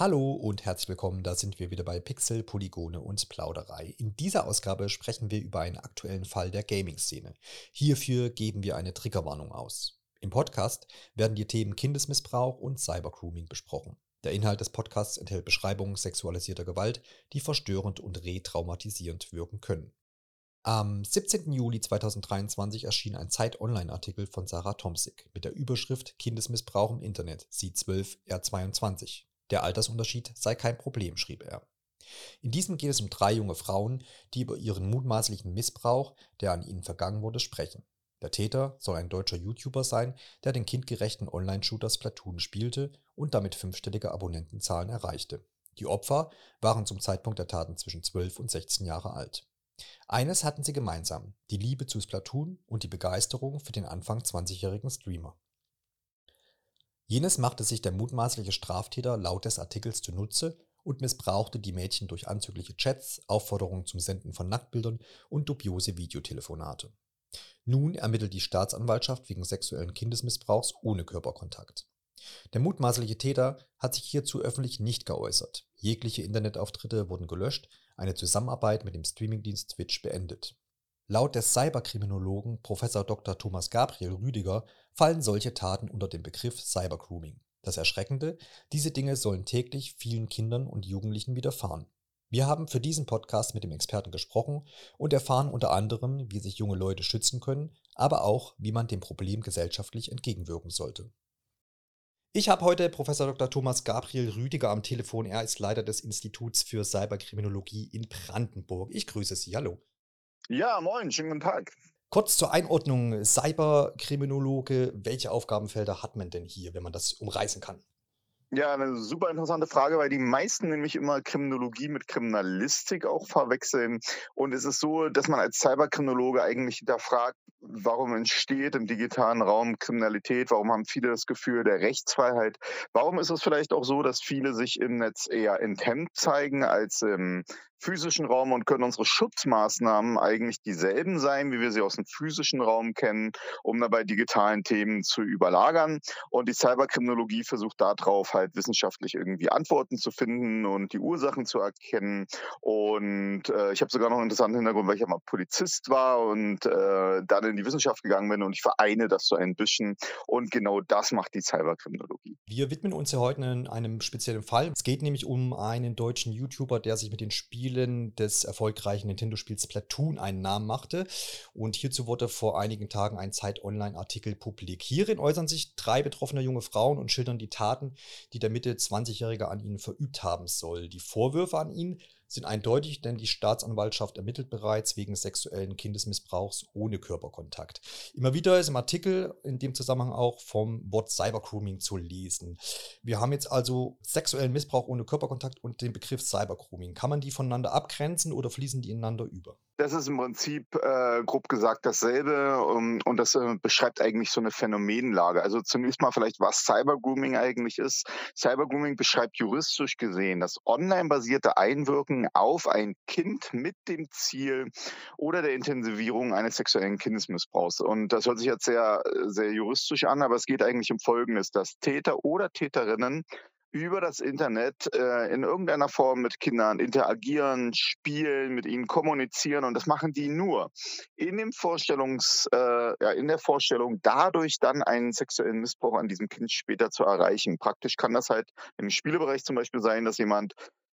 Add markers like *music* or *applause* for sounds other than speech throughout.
Hallo und herzlich willkommen, da sind wir wieder bei Pixel, Polygone und Plauderei. In dieser Ausgabe sprechen wir über einen aktuellen Fall der Gaming-Szene. Hierfür geben wir eine Triggerwarnung aus. Im Podcast werden die Themen Kindesmissbrauch und Cybergrooming besprochen. Der Inhalt des Podcasts enthält Beschreibungen sexualisierter Gewalt, die verstörend und retraumatisierend wirken können. Am 17. Juli 2023 erschien ein Zeit-Online-Artikel von Sarah Tomsik mit der Überschrift Kindesmissbrauch im Internet, sie 12 R22. Der Altersunterschied sei kein Problem, schrieb er. In diesem geht es um drei junge Frauen, die über ihren mutmaßlichen Missbrauch, der an ihnen vergangen wurde, sprechen. Der Täter soll ein deutscher YouTuber sein, der den kindgerechten Online-Shooter Splatoon spielte und damit fünfstellige Abonnentenzahlen erreichte. Die Opfer waren zum Zeitpunkt der Taten zwischen 12 und 16 Jahre alt. Eines hatten sie gemeinsam, die Liebe zu Splatoon und die Begeisterung für den Anfang 20-jährigen Streamer. Jenes machte sich der mutmaßliche Straftäter laut des Artikels zunutze und missbrauchte die Mädchen durch anzügliche Chats, Aufforderungen zum Senden von Nacktbildern und dubiose Videotelefonate. Nun ermittelt die Staatsanwaltschaft wegen sexuellen Kindesmissbrauchs ohne Körperkontakt. Der mutmaßliche Täter hat sich hierzu öffentlich nicht geäußert. Jegliche Internetauftritte wurden gelöscht, eine Zusammenarbeit mit dem Streamingdienst Twitch beendet. Laut des Cyberkriminologen Prof. Dr. Thomas Gabriel Rüdiger fallen solche Taten unter den Begriff Cybergrooming. Das Erschreckende, diese Dinge sollen täglich vielen Kindern und Jugendlichen widerfahren. Wir haben für diesen Podcast mit dem Experten gesprochen und erfahren unter anderem, wie sich junge Leute schützen können, aber auch, wie man dem Problem gesellschaftlich entgegenwirken sollte. Ich habe heute Prof. Dr. Thomas Gabriel Rüdiger am Telefon. Er ist Leiter des Instituts für Cyberkriminologie in Brandenburg. Ich grüße Sie. Hallo. Ja, moin, schönen guten Tag. Kurz zur Einordnung, Cyberkriminologe, welche Aufgabenfelder hat man denn hier, wenn man das umreißen kann? Ja, eine super interessante Frage, weil die meisten nämlich immer Kriminologie mit Kriminalistik auch verwechseln. Und es ist so, dass man als Cyberkriminologe eigentlich hinterfragt, warum entsteht im digitalen Raum Kriminalität? Warum haben viele das Gefühl der Rechtsfreiheit? Warum ist es vielleicht auch so, dass viele sich im Netz eher enthemmt zeigen als im physischen Raum und können unsere Schutzmaßnahmen eigentlich dieselben sein, wie wir sie aus dem physischen Raum kennen, um dabei digitalen Themen zu überlagern. Und die Cyberkriminologie versucht darauf halt wissenschaftlich irgendwie Antworten zu finden und die Ursachen zu erkennen. Und äh, ich habe sogar noch einen interessanten Hintergrund, weil ich ja mal Polizist war und äh, dann in die Wissenschaft gegangen bin und ich vereine das so ein bisschen. Und genau das macht die Cyberkriminologie. Wir widmen uns ja heute in einem speziellen Fall. Es geht nämlich um einen deutschen YouTuber, der sich mit den Spielen Spielen des erfolgreichen Nintendo-Spiels Splatoon einen Namen machte. Und hierzu wurde vor einigen Tagen ein Zeit-Online-Artikel publik. Hierin äußern sich drei betroffene junge Frauen und schildern die Taten, die der Mitte 20-Jährige an ihnen verübt haben soll. Die Vorwürfe an ihn sind eindeutig, denn die Staatsanwaltschaft ermittelt bereits wegen sexuellen Kindesmissbrauchs ohne Körperkontakt. Immer wieder ist im Artikel in dem Zusammenhang auch vom Wort Cybergrooming zu lesen. Wir haben jetzt also sexuellen Missbrauch ohne Körperkontakt und den Begriff Cybergrooming. Kann man die voneinander abgrenzen oder fließen die ineinander über? Das ist im Prinzip äh, grob gesagt dasselbe um, ähm, und das äh, beschreibt eigentlich so eine Phänomenlage. Also zunächst mal vielleicht, was Cybergrooming eigentlich ist. Cybergrooming beschreibt juristisch gesehen das online-basierte Einwirken auf ein Kind mit dem Ziel oder der Intensivierung eines sexuellen Kindesmissbrauchs. Und das hört sich jetzt sehr, sehr juristisch an, aber es geht eigentlich um Folgendes, dass Täter oder Täterinnen über das Internet äh, in irgendeiner Form mit Kindern interagieren, spielen, mit ihnen kommunizieren und das machen die nur in dem Vorstellungs, äh, ja, in der Vorstellung, dadurch dann einen sexuellen Missbrauch an diesem Kind später zu erreichen. Praktisch kann das halt im Spielebereich zum Beispiel sein, dass jemand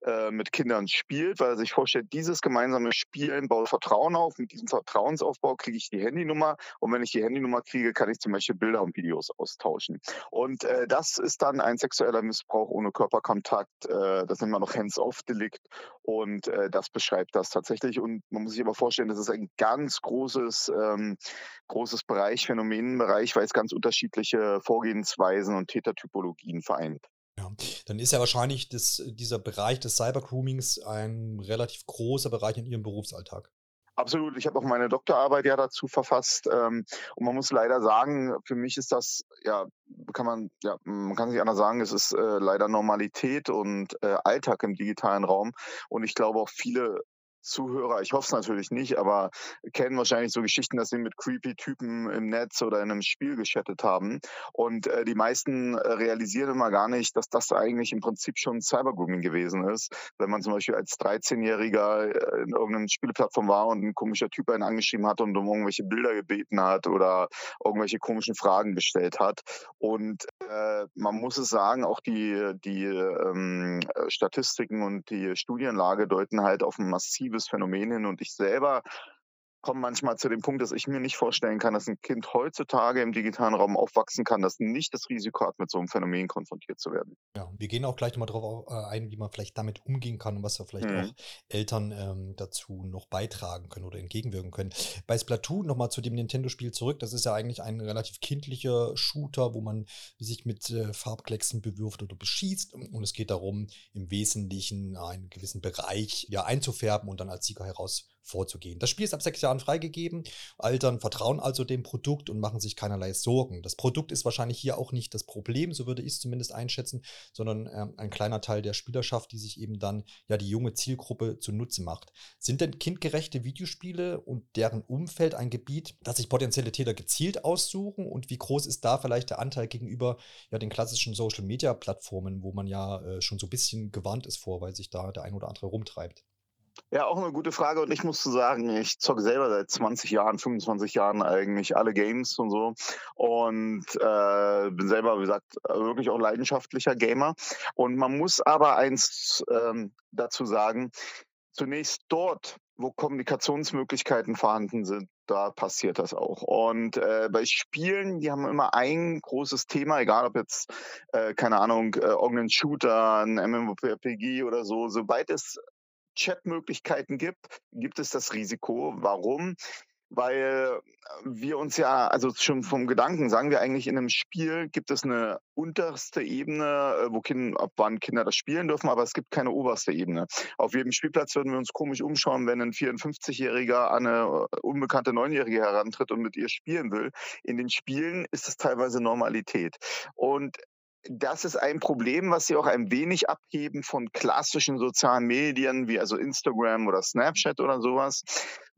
äh, mit Kindern spielt, weil er sich vorstellt, dieses gemeinsame Spielen baut Vertrauen auf. Mit diesem Vertrauensaufbau kriege ich die Handynummer und wenn ich die Handynummer kriege, kann ich zum Beispiel Bilder und Videos austauschen. Und äh, das ist dann ein sexueller Missbrauch ohne Körperkontakt. Äh, das nennt man noch Hands-off-Delikt und äh, das beschreibt das tatsächlich. Und man muss sich aber vorstellen, das ist ein ganz großes, ähm, großes Bereich, Phänomenenbereich, weil es ganz unterschiedliche Vorgehensweisen und Tätertypologien vereint. Ja, dann ist ja wahrscheinlich das, dieser Bereich des Cybergroomings ein relativ großer Bereich in Ihrem Berufsalltag. Absolut. Ich habe auch meine Doktorarbeit ja dazu verfasst. Ähm, und man muss leider sagen, für mich ist das, ja, kann man, ja, man kann sich anders sagen, es ist äh, leider Normalität und äh, Alltag im digitalen Raum. Und ich glaube auch viele Zuhörer, ich hoffe es natürlich nicht, aber kennen wahrscheinlich so Geschichten, dass sie mit creepy Typen im Netz oder in einem Spiel geschattet haben. Und äh, die meisten äh, realisieren immer gar nicht, dass das eigentlich im Prinzip schon Cybergrooming gewesen ist. Wenn man zum Beispiel als 13-Jähriger äh, in irgendeiner Spieleplattform war und ein komischer Typ einen angeschrieben hat und um irgendwelche Bilder gebeten hat oder irgendwelche komischen Fragen gestellt hat. Und äh, man muss es sagen, auch die, die ähm, Statistiken und die Studienlage deuten halt auf ein massives massives Phänomen hin. Und ich selber komme manchmal zu dem Punkt, dass ich mir nicht vorstellen kann, dass ein Kind heutzutage im digitalen Raum aufwachsen kann, das nicht das Risiko hat, mit so einem Phänomen konfrontiert zu werden. Ja, wir gehen auch gleich nochmal darauf äh, ein, wie man vielleicht damit umgehen kann und was da vielleicht mhm. auch Eltern ähm, dazu noch beitragen können oder entgegenwirken können. Bei Splatoon nochmal zu dem Nintendo-Spiel zurück. Das ist ja eigentlich ein relativ kindlicher Shooter, wo man sich mit äh, Farbklecksen bewirft oder beschießt. Und es geht darum, im Wesentlichen einen gewissen Bereich ja, einzufärben und dann als Sieger heraus vorzugehen. Das Spiel ist ab sechs Jahren freigegeben. Eltern vertrauen also dem Produkt und machen sich keinerlei Sorgen. Das Produkt ist wahrscheinlich hier auch nicht das Problem, so würde ich es zumindest einschätzen, sondern äh, ein kleiner Teil der Spielerschaft, die sich eben dann ja die junge Zielgruppe zunutze macht. Sind denn kindgerechte Videospiele und deren Umfeld ein Gebiet, das sich potenzielle Täter gezielt aussuchen? Und wie groß ist da vielleicht der Anteil gegenüber ja den klassischen Social Media Plattformen, wo man ja äh, schon so ein bisschen gewarnt ist vor, weil sich da der ein oder andere rumtreibt? Ja, auch eine gute Frage. Und ich muss sagen, ich zocke selber seit 20 Jahren, 25 Jahren eigentlich alle Games und so. Und äh, bin selber, wie gesagt, wirklich auch leidenschaftlicher Gamer. Und man muss aber eins ähm, dazu sagen, zunächst dort, wo Kommunikationsmöglichkeiten vorhanden sind, da passiert das auch. Und äh, bei Spielen, die haben immer ein großes Thema, egal ob jetzt, äh, keine Ahnung, äh, irgendein Shooter, ein MMORPG oder so, sobald es Chatmöglichkeiten gibt, gibt es das Risiko. Warum? Weil wir uns ja, also schon vom Gedanken, sagen wir eigentlich in einem Spiel gibt es eine unterste Ebene, äh, wo Kinder, ab wann Kinder das spielen dürfen, aber es gibt keine oberste Ebene. Auf jedem Spielplatz würden wir uns komisch umschauen, wenn ein 54-Jähriger an eine äh, unbekannte Neunjährige herantritt und mit ihr spielen will. In den Spielen ist es teilweise Normalität. Und das ist ein Problem, was sie auch ein wenig abheben von klassischen sozialen Medien wie also Instagram oder Snapchat oder sowas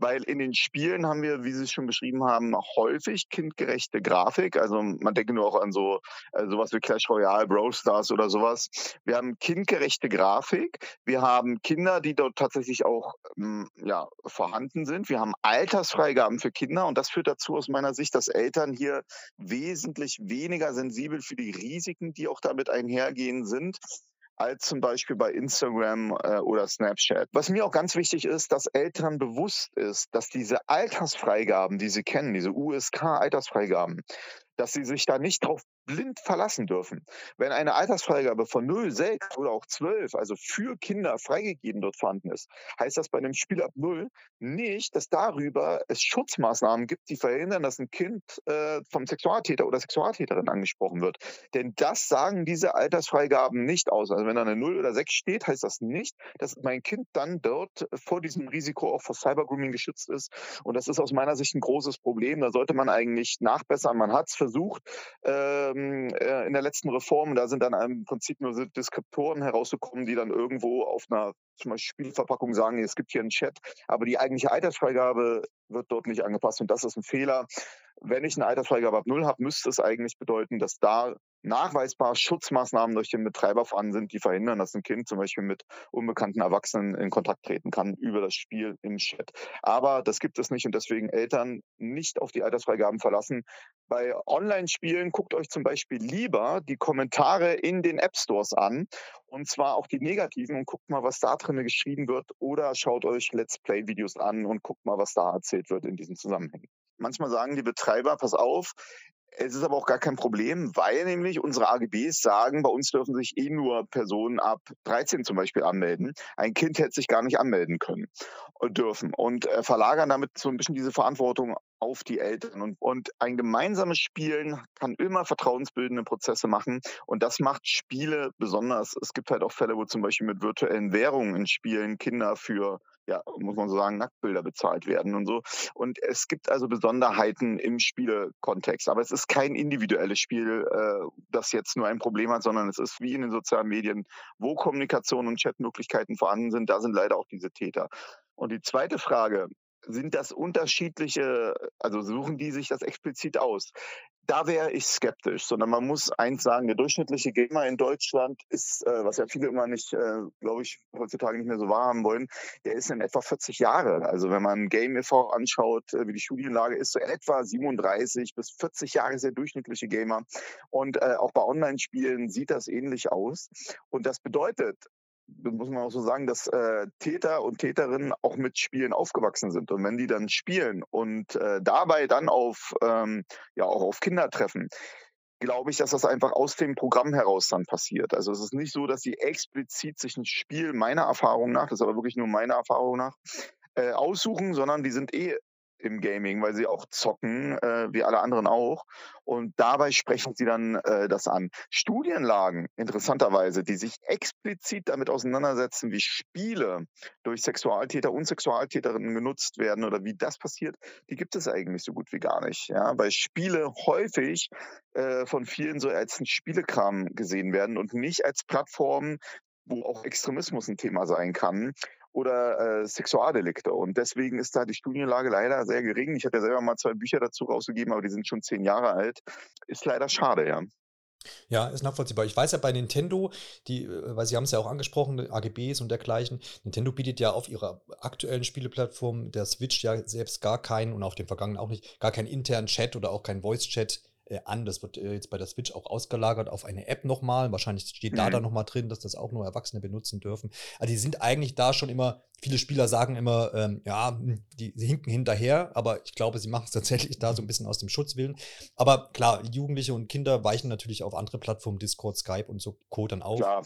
weil in den Spielen haben wir, wie Sie es schon beschrieben haben, häufig kindgerechte Grafik. Also man denke nur auch an so äh, sowas wie Clash Royale, Brawl Stars oder sowas. Wir haben kindgerechte Grafik. Wir haben Kinder, die dort tatsächlich auch ähm, ja, vorhanden sind. Wir haben Altersfreigaben für Kinder und das führt dazu aus meiner Sicht, dass Eltern hier wesentlich weniger sensibel für die Risiken, die auch damit einhergehen sind, als zum Beispiel bei Instagram äh, oder Snapchat. Was mir auch ganz wichtig ist, dass Eltern bewusst ist, dass diese Altersfreigaben, die sie kennen, diese USK-Altersfreigaben, dass sie sich da nicht drauf blind verlassen dürfen. Wenn eine Altersfreigabe von 0, 6 oder auch 12, also für Kinder freigegeben dort vorhanden ist, heißt das bei einem Spiel ab 0 nicht, dass darüber es Schutzmaßnahmen gibt, die verhindern, dass ein Kind äh, vom Sexualtäter oder Sexualtäterin angesprochen wird. Denn das sagen diese Altersfreigaben nicht aus. Also wenn da eine 0 oder 6 steht, heißt das nicht, dass mein Kind dann dort vor diesem Risiko auch vor Cybergrooming geschützt ist. Und das ist aus meiner Sicht ein großes Problem. Da sollte man eigentlich nachbessern. Man hat es versucht. Äh, ähm, äh, in der letzten Reform. Da sind dann im Prinzip nur so Deskriptoren herausgekommen, die dann irgendwo auf einer zum Beispiel Spielverpackung sagen, es gibt hier einen Chat, aber die eigentliche Altersfreigabe wird dort nicht angepasst und das ist ein Fehler. Wenn ich eine Altersfreigabe ab Null habe, müsste es eigentlich bedeuten, dass da nachweisbar Schutzmaßnahmen durch den Betreiber vorhanden sind, die verhindern, dass ein Kind zum Beispiel mit unbekannten Erwachsenen in Kontakt treten kann über das Spiel im Chat. Aber das gibt es nicht und deswegen Eltern nicht auf die Altersfreigaben verlassen. Bei Online-Spielen guckt euch zum Beispiel lieber die Kommentare in den App Stores an und zwar auch die negativen und guckt mal, was da drin geschrieben wird oder schaut euch Let's Play-Videos an und guckt mal, was da erzählt wird in diesen Zusammenhängen. Manchmal sagen die Betreiber, pass auf, es ist aber auch gar kein Problem, weil nämlich unsere AGBs sagen, bei uns dürfen sich eh nur Personen ab 13 zum Beispiel anmelden. Ein Kind hätte sich gar nicht anmelden können und dürfen und äh, verlagern damit so ein bisschen diese Verantwortung auf die Eltern. Und, und ein gemeinsames Spielen kann immer vertrauensbildende Prozesse machen und das macht Spiele besonders. Es gibt halt auch Fälle, wo zum Beispiel mit virtuellen Währungen in Spielen Kinder für ja, muss man so sagen, Nacktbilder bezahlt werden und so. Und es gibt also Besonderheiten im Spielekontext. Aber es ist kein individuelles Spiel, äh, das jetzt nur ein Problem hat, sondern es ist wie in den sozialen Medien, wo Kommunikation und Chatmöglichkeiten vorhanden sind, da sind leider auch diese Täter. Und die zweite Frage, sind das unterschiedliche, also suchen die sich das explizit aus? Da wäre ich skeptisch, sondern man muss eins sagen, der durchschnittliche Gamer in Deutschland ist, äh, was ja viele immer nicht, äh, glaube ich, heutzutage nicht mehr so wahrhaben wollen, der ist in etwa 40 Jahre. Also wenn man Game e.V. anschaut, äh, wie die Studienlage ist, so etwa 37 bis 40 Jahre ist der durchschnittliche Gamer. Und äh, auch bei Online-Spielen sieht das ähnlich aus. Und das bedeutet, muss man auch so sagen, dass äh, Täter und Täterinnen auch mit Spielen aufgewachsen sind. Und wenn die dann spielen und äh, dabei dann auf, ähm, ja, auch auf Kinder treffen, glaube ich, dass das einfach aus dem Programm heraus dann passiert. Also es ist nicht so, dass sie explizit sich ein Spiel meiner Erfahrung nach, das ist aber wirklich nur meiner Erfahrung nach, äh, aussuchen, sondern die sind eh im Gaming, weil sie auch zocken, äh, wie alle anderen auch. Und dabei sprechen sie dann äh, das an. Studienlagen, interessanterweise, die sich explizit damit auseinandersetzen, wie Spiele durch Sexualtäter und Sexualtäterinnen genutzt werden oder wie das passiert, die gibt es eigentlich so gut wie gar nicht. Ja? Weil Spiele häufig äh, von vielen so als ein Spielekram gesehen werden und nicht als Plattform, wo auch Extremismus ein Thema sein kann oder äh, Sexualdelikte. Und deswegen ist da die Studienlage leider sehr gering. Ich hatte ja selber mal zwei Bücher dazu rausgegeben, aber die sind schon zehn Jahre alt. Ist leider schade, ja. Ja, ist nachvollziehbar. Ich weiß ja bei Nintendo, die, äh, weil Sie haben es ja auch angesprochen, AGBs und dergleichen. Nintendo bietet ja auf ihrer aktuellen Spieleplattform der Switch ja selbst gar keinen und auf dem vergangenen auch nicht, gar keinen internen Chat oder auch keinen Voice-Chat an. Das wird äh, jetzt bei der Switch auch ausgelagert auf eine App nochmal. Wahrscheinlich steht mhm. da dann nochmal drin, dass das auch nur Erwachsene benutzen dürfen. Also die sind eigentlich da schon immer, viele Spieler sagen immer, ähm, ja, hm, die, die hinken hinterher, aber ich glaube, sie machen es *laughs* tatsächlich da so ein bisschen aus dem Schutzwillen. Aber klar, Jugendliche und Kinder weichen natürlich auf andere Plattformen, Discord, Skype und so Co. dann auf. Klar.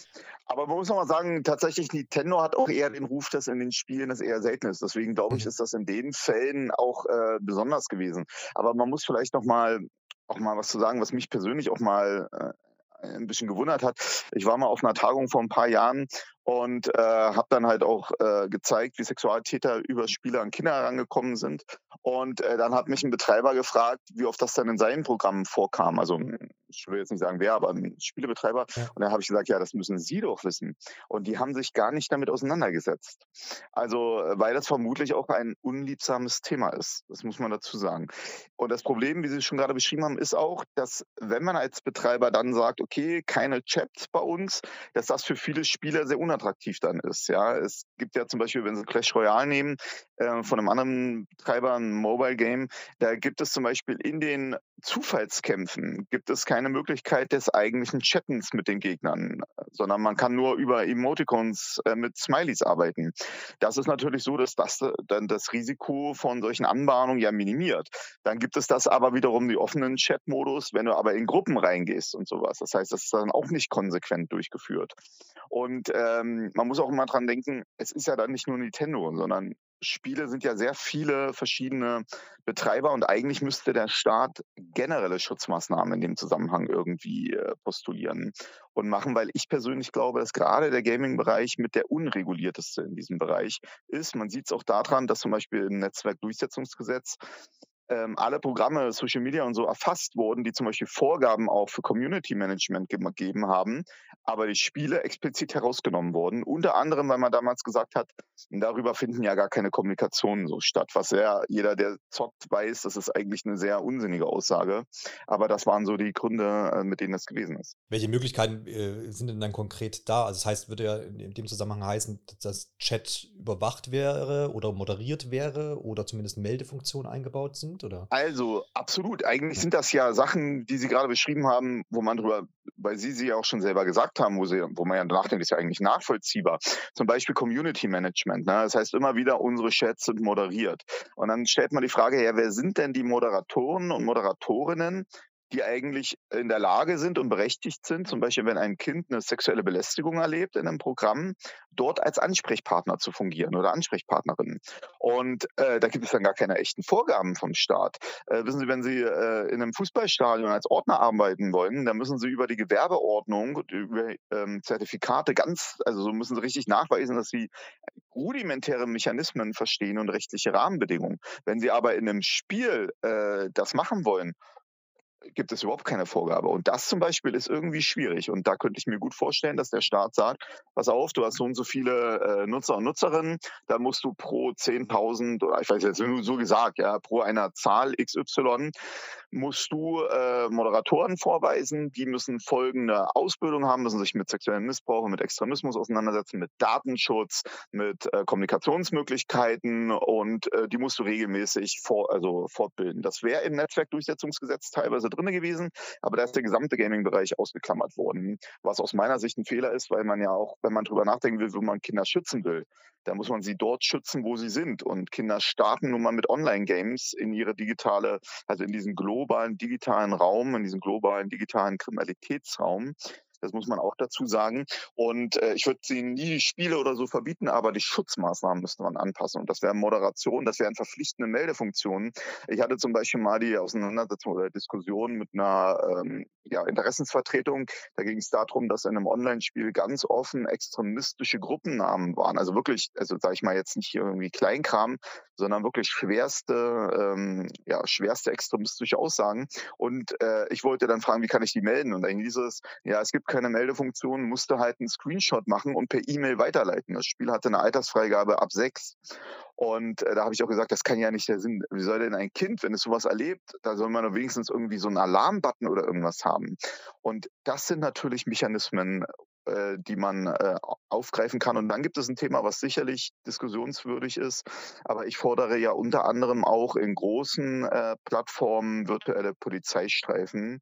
Aber man muss nochmal sagen, tatsächlich, Nintendo hat auch eher den Ruf, dass in den Spielen das eher selten ist. Deswegen glaube ich, mhm. ist das in den Fällen auch äh, besonders gewesen. Aber man muss vielleicht nochmal auch mal was zu sagen, was mich persönlich auch mal äh, ein bisschen gewundert hat. Ich war mal auf einer Tagung vor ein paar Jahren und äh, habe dann halt auch äh, gezeigt, wie Sexualtäter über Spieler an Kinder herangekommen sind. Und äh, dann hat mich ein Betreiber gefragt, wie oft das dann in seinen Programmen vorkam. Also ich will jetzt nicht sagen wer, aber ein Spielebetreiber. Ja. Und dann habe ich gesagt, ja, das müssen Sie doch wissen. Und die haben sich gar nicht damit auseinandergesetzt. Also weil das vermutlich auch ein unliebsames Thema ist. Das muss man dazu sagen. Und das Problem, wie Sie schon gerade beschrieben haben, ist auch, dass wenn man als Betreiber dann sagt, okay, keine Chats bei uns, dass das für viele Spieler sehr unangenehm unattraktiv dann ist. Ja, es gibt ja zum Beispiel, wenn Sie Clash Royale nehmen, äh, von einem anderen Betreiber, ein Mobile Game, da gibt es zum Beispiel in den Zufallskämpfen gibt es keine Möglichkeit des eigentlichen Chattens mit den Gegnern, sondern man kann nur über Emoticons äh, mit Smileys arbeiten. Das ist natürlich so, dass das dann das Risiko von solchen Anbahnungen ja minimiert. Dann gibt es das aber wiederum die offenen Chat-Modus, wenn du aber in Gruppen reingehst und sowas. Das heißt, das ist dann auch nicht konsequent durchgeführt. Und ähm, man muss auch immer dran denken, es ist ja dann nicht nur Nintendo, sondern Spiele sind ja sehr viele verschiedene Betreiber und eigentlich müsste der Staat generelle Schutzmaßnahmen in dem Zusammenhang irgendwie äh, postulieren und machen, weil ich persönlich glaube, dass gerade der Gaming-Bereich mit der unregulierteste in diesem Bereich ist. Man sieht es auch daran, dass zum Beispiel im Netzwerkdurchsetzungsgesetz ähm, alle Programme, Social Media und so erfasst wurden, die zum Beispiel Vorgaben auch für Community Management gegeben haben, aber die Spiele explizit herausgenommen wurden. Unter anderem, weil man damals gesagt hat, darüber finden ja gar keine Kommunikationen so statt. Was ja jeder, der zockt, weiß, das ist eigentlich eine sehr unsinnige Aussage. Aber das waren so die Gründe, äh, mit denen das gewesen ist. Welche Möglichkeiten äh, sind denn dann konkret da? Also das heißt, würde ja in dem Zusammenhang heißen, dass Chat überwacht wäre oder moderiert wäre oder zumindest Meldefunktionen eingebaut sind? Oder? Also absolut. Eigentlich sind das ja Sachen, die Sie gerade beschrieben haben, wo man drüber, weil Sie sie ja auch schon selber gesagt haben, wo, sie, wo man ja nachdenkt, ist ja eigentlich nachvollziehbar. Zum Beispiel Community Management. Ne? Das heißt immer wieder, unsere Chats sind moderiert. Und dann stellt man die Frage, ja, wer sind denn die Moderatoren und Moderatorinnen, die eigentlich in der Lage sind und berechtigt sind, zum Beispiel wenn ein Kind eine sexuelle Belästigung erlebt in einem Programm, dort als Ansprechpartner zu fungieren oder Ansprechpartnerin. Und äh, da gibt es dann gar keine echten Vorgaben vom Staat. Äh, wissen Sie, wenn Sie äh, in einem Fußballstadion als Ordner arbeiten wollen, dann müssen Sie über die Gewerbeordnung, über ähm, Zertifikate ganz, also so müssen Sie richtig nachweisen, dass Sie rudimentäre Mechanismen verstehen und rechtliche Rahmenbedingungen. Wenn Sie aber in einem Spiel äh, das machen wollen, gibt es überhaupt keine Vorgabe. Und das zum Beispiel ist irgendwie schwierig. Und da könnte ich mir gut vorstellen, dass der Staat sagt, pass auf, du hast so und so viele äh, Nutzer und Nutzerinnen, da musst du pro 10.000 oder ich weiß jetzt nur so gesagt, ja, pro einer Zahl XY musst du äh, Moderatoren vorweisen, die müssen folgende Ausbildung haben, müssen sich mit sexuellem Missbrauch mit Extremismus auseinandersetzen, mit Datenschutz, mit äh, Kommunikationsmöglichkeiten und äh, die musst du regelmäßig vor, also fortbilden. Das wäre im Netzwerkdurchsetzungsgesetz teilweise drin gewesen, aber da ist der gesamte Gaming-Bereich ausgeklammert worden, was aus meiner Sicht ein Fehler ist, weil man ja auch, wenn man drüber nachdenken will, wo man Kinder schützen will, da muss man sie dort schützen, wo sie sind. Und Kinder starten nun mal mit Online-Games in ihre digitale, also in diesen globalen digitalen Raum, in diesen globalen digitalen Kriminalitätsraum. Das muss man auch dazu sagen. Und äh, ich würde sie nie Spiele oder so verbieten, aber die Schutzmaßnahmen müsste man anpassen. Und das wäre Moderation, das wären verpflichtende Meldefunktionen. Ich hatte zum Beispiel mal die Auseinandersetzung oder Diskussion mit einer ähm, ja, Interessensvertretung. Da ging es darum, dass in einem Online-Spiel ganz offen extremistische Gruppennamen waren. Also wirklich, also sage ich mal jetzt nicht irgendwie Kleinkram, sondern wirklich schwerste, ähm, ja, schwerste extremistische Aussagen. Und äh, ich wollte dann fragen, wie kann ich die melden? Und dann hieß es, ja, es gibt keine Meldefunktion, musste halt einen Screenshot machen und per E-Mail weiterleiten. Das Spiel hatte eine Altersfreigabe ab sechs. Und äh, da habe ich auch gesagt, das kann ja nicht der Sinn. Wie soll denn ein Kind, wenn es sowas erlebt, da soll man doch wenigstens irgendwie so einen Alarmbutton oder irgendwas haben. Und das sind natürlich Mechanismen, äh, die man äh, aufgreifen kann. Und dann gibt es ein Thema, was sicherlich diskussionswürdig ist. Aber ich fordere ja unter anderem auch in großen äh, Plattformen virtuelle Polizeistreifen,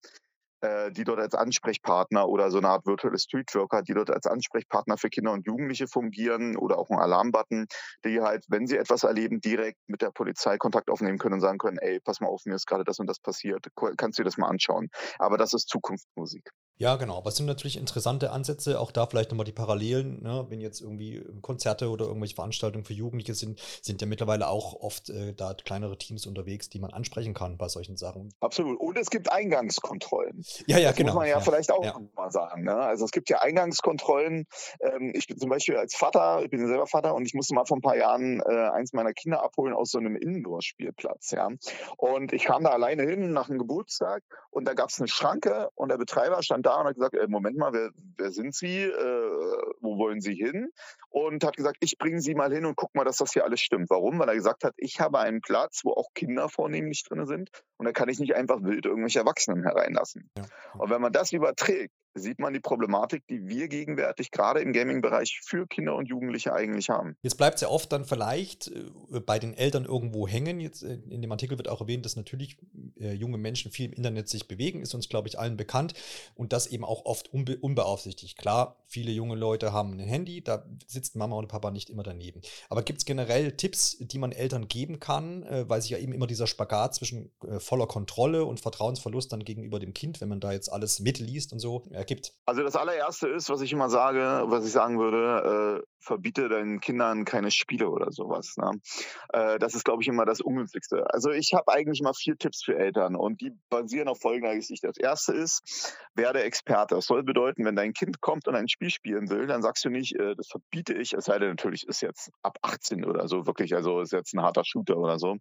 die dort als Ansprechpartner oder so eine Art virtuelle Streetworker, die dort als Ansprechpartner für Kinder und Jugendliche fungieren oder auch ein Alarmbutton, die halt, wenn sie etwas erleben, direkt mit der Polizei Kontakt aufnehmen können und sagen können, ey, pass mal auf, mir ist gerade das und das passiert, kannst du dir das mal anschauen. Aber das ist Zukunftsmusik. Ja, genau. Aber es sind natürlich interessante Ansätze. Auch da vielleicht nochmal die Parallelen. Ne? Wenn jetzt irgendwie Konzerte oder irgendwelche Veranstaltungen für Jugendliche sind, sind ja mittlerweile auch oft äh, da kleinere Teams unterwegs, die man ansprechen kann bei solchen Sachen. Absolut. Und es gibt Eingangskontrollen. Ja, ja, das genau. Muss man ja, ja. vielleicht auch ja. mal sagen. Ne? Also es gibt ja Eingangskontrollen. Ähm, ich bin zum Beispiel als Vater, ich bin ja selber Vater und ich musste mal vor ein paar Jahren äh, eins meiner Kinder abholen aus so einem Indoor-Spielplatz. Ja? Und ich kam da alleine hin nach einem Geburtstag und da gab es eine Schranke und der Betreiber stand da und hat gesagt, äh, Moment mal, wer, wer sind Sie? Äh, wo wollen Sie hin? Und hat gesagt, ich bringe Sie mal hin und guck mal, dass das hier alles stimmt. Warum? Weil er gesagt hat, ich habe einen Platz, wo auch Kinder vornehmlich drin sind und da kann ich nicht einfach wild irgendwelche Erwachsenen hereinlassen. Ja. Und wenn man das überträgt, sieht man die Problematik, die wir gegenwärtig gerade im Gaming-Bereich für Kinder und Jugendliche eigentlich haben. Jetzt bleibt es ja oft dann vielleicht äh, bei den Eltern irgendwo hängen. Jetzt äh, in dem Artikel wird auch erwähnt, dass natürlich äh, junge Menschen viel im Internet sich bewegen, ist uns, glaube ich, allen bekannt. Und das eben auch oft unbe unbeaufsichtigt. Klar, viele junge Leute haben ein Handy, da sitzt Mama und Papa nicht immer daneben. Aber gibt es generell Tipps, die man Eltern geben kann, äh, weil sich ja eben immer dieser Spagat zwischen äh, voller Kontrolle und Vertrauensverlust dann gegenüber dem Kind, wenn man da jetzt alles mitliest und so, ergibt? Also das allererste ist, was ich immer sage, was ich sagen würde, äh, verbiete deinen Kindern keine Spiele oder sowas. Ne? Äh, das ist, glaube ich, immer das Ungünstigste. Also ich habe eigentlich mal vier Tipps für Eltern und die basieren auf folgender Geschichte. Das erste ist, werde Experte. Das soll bedeuten, wenn dein Kind kommt und ein Spiel spielen will, dann sagst du nicht, äh, das verbiete ich, es sei denn natürlich ist jetzt ab 18 oder so, wirklich, also ist jetzt ein harter Shooter oder so.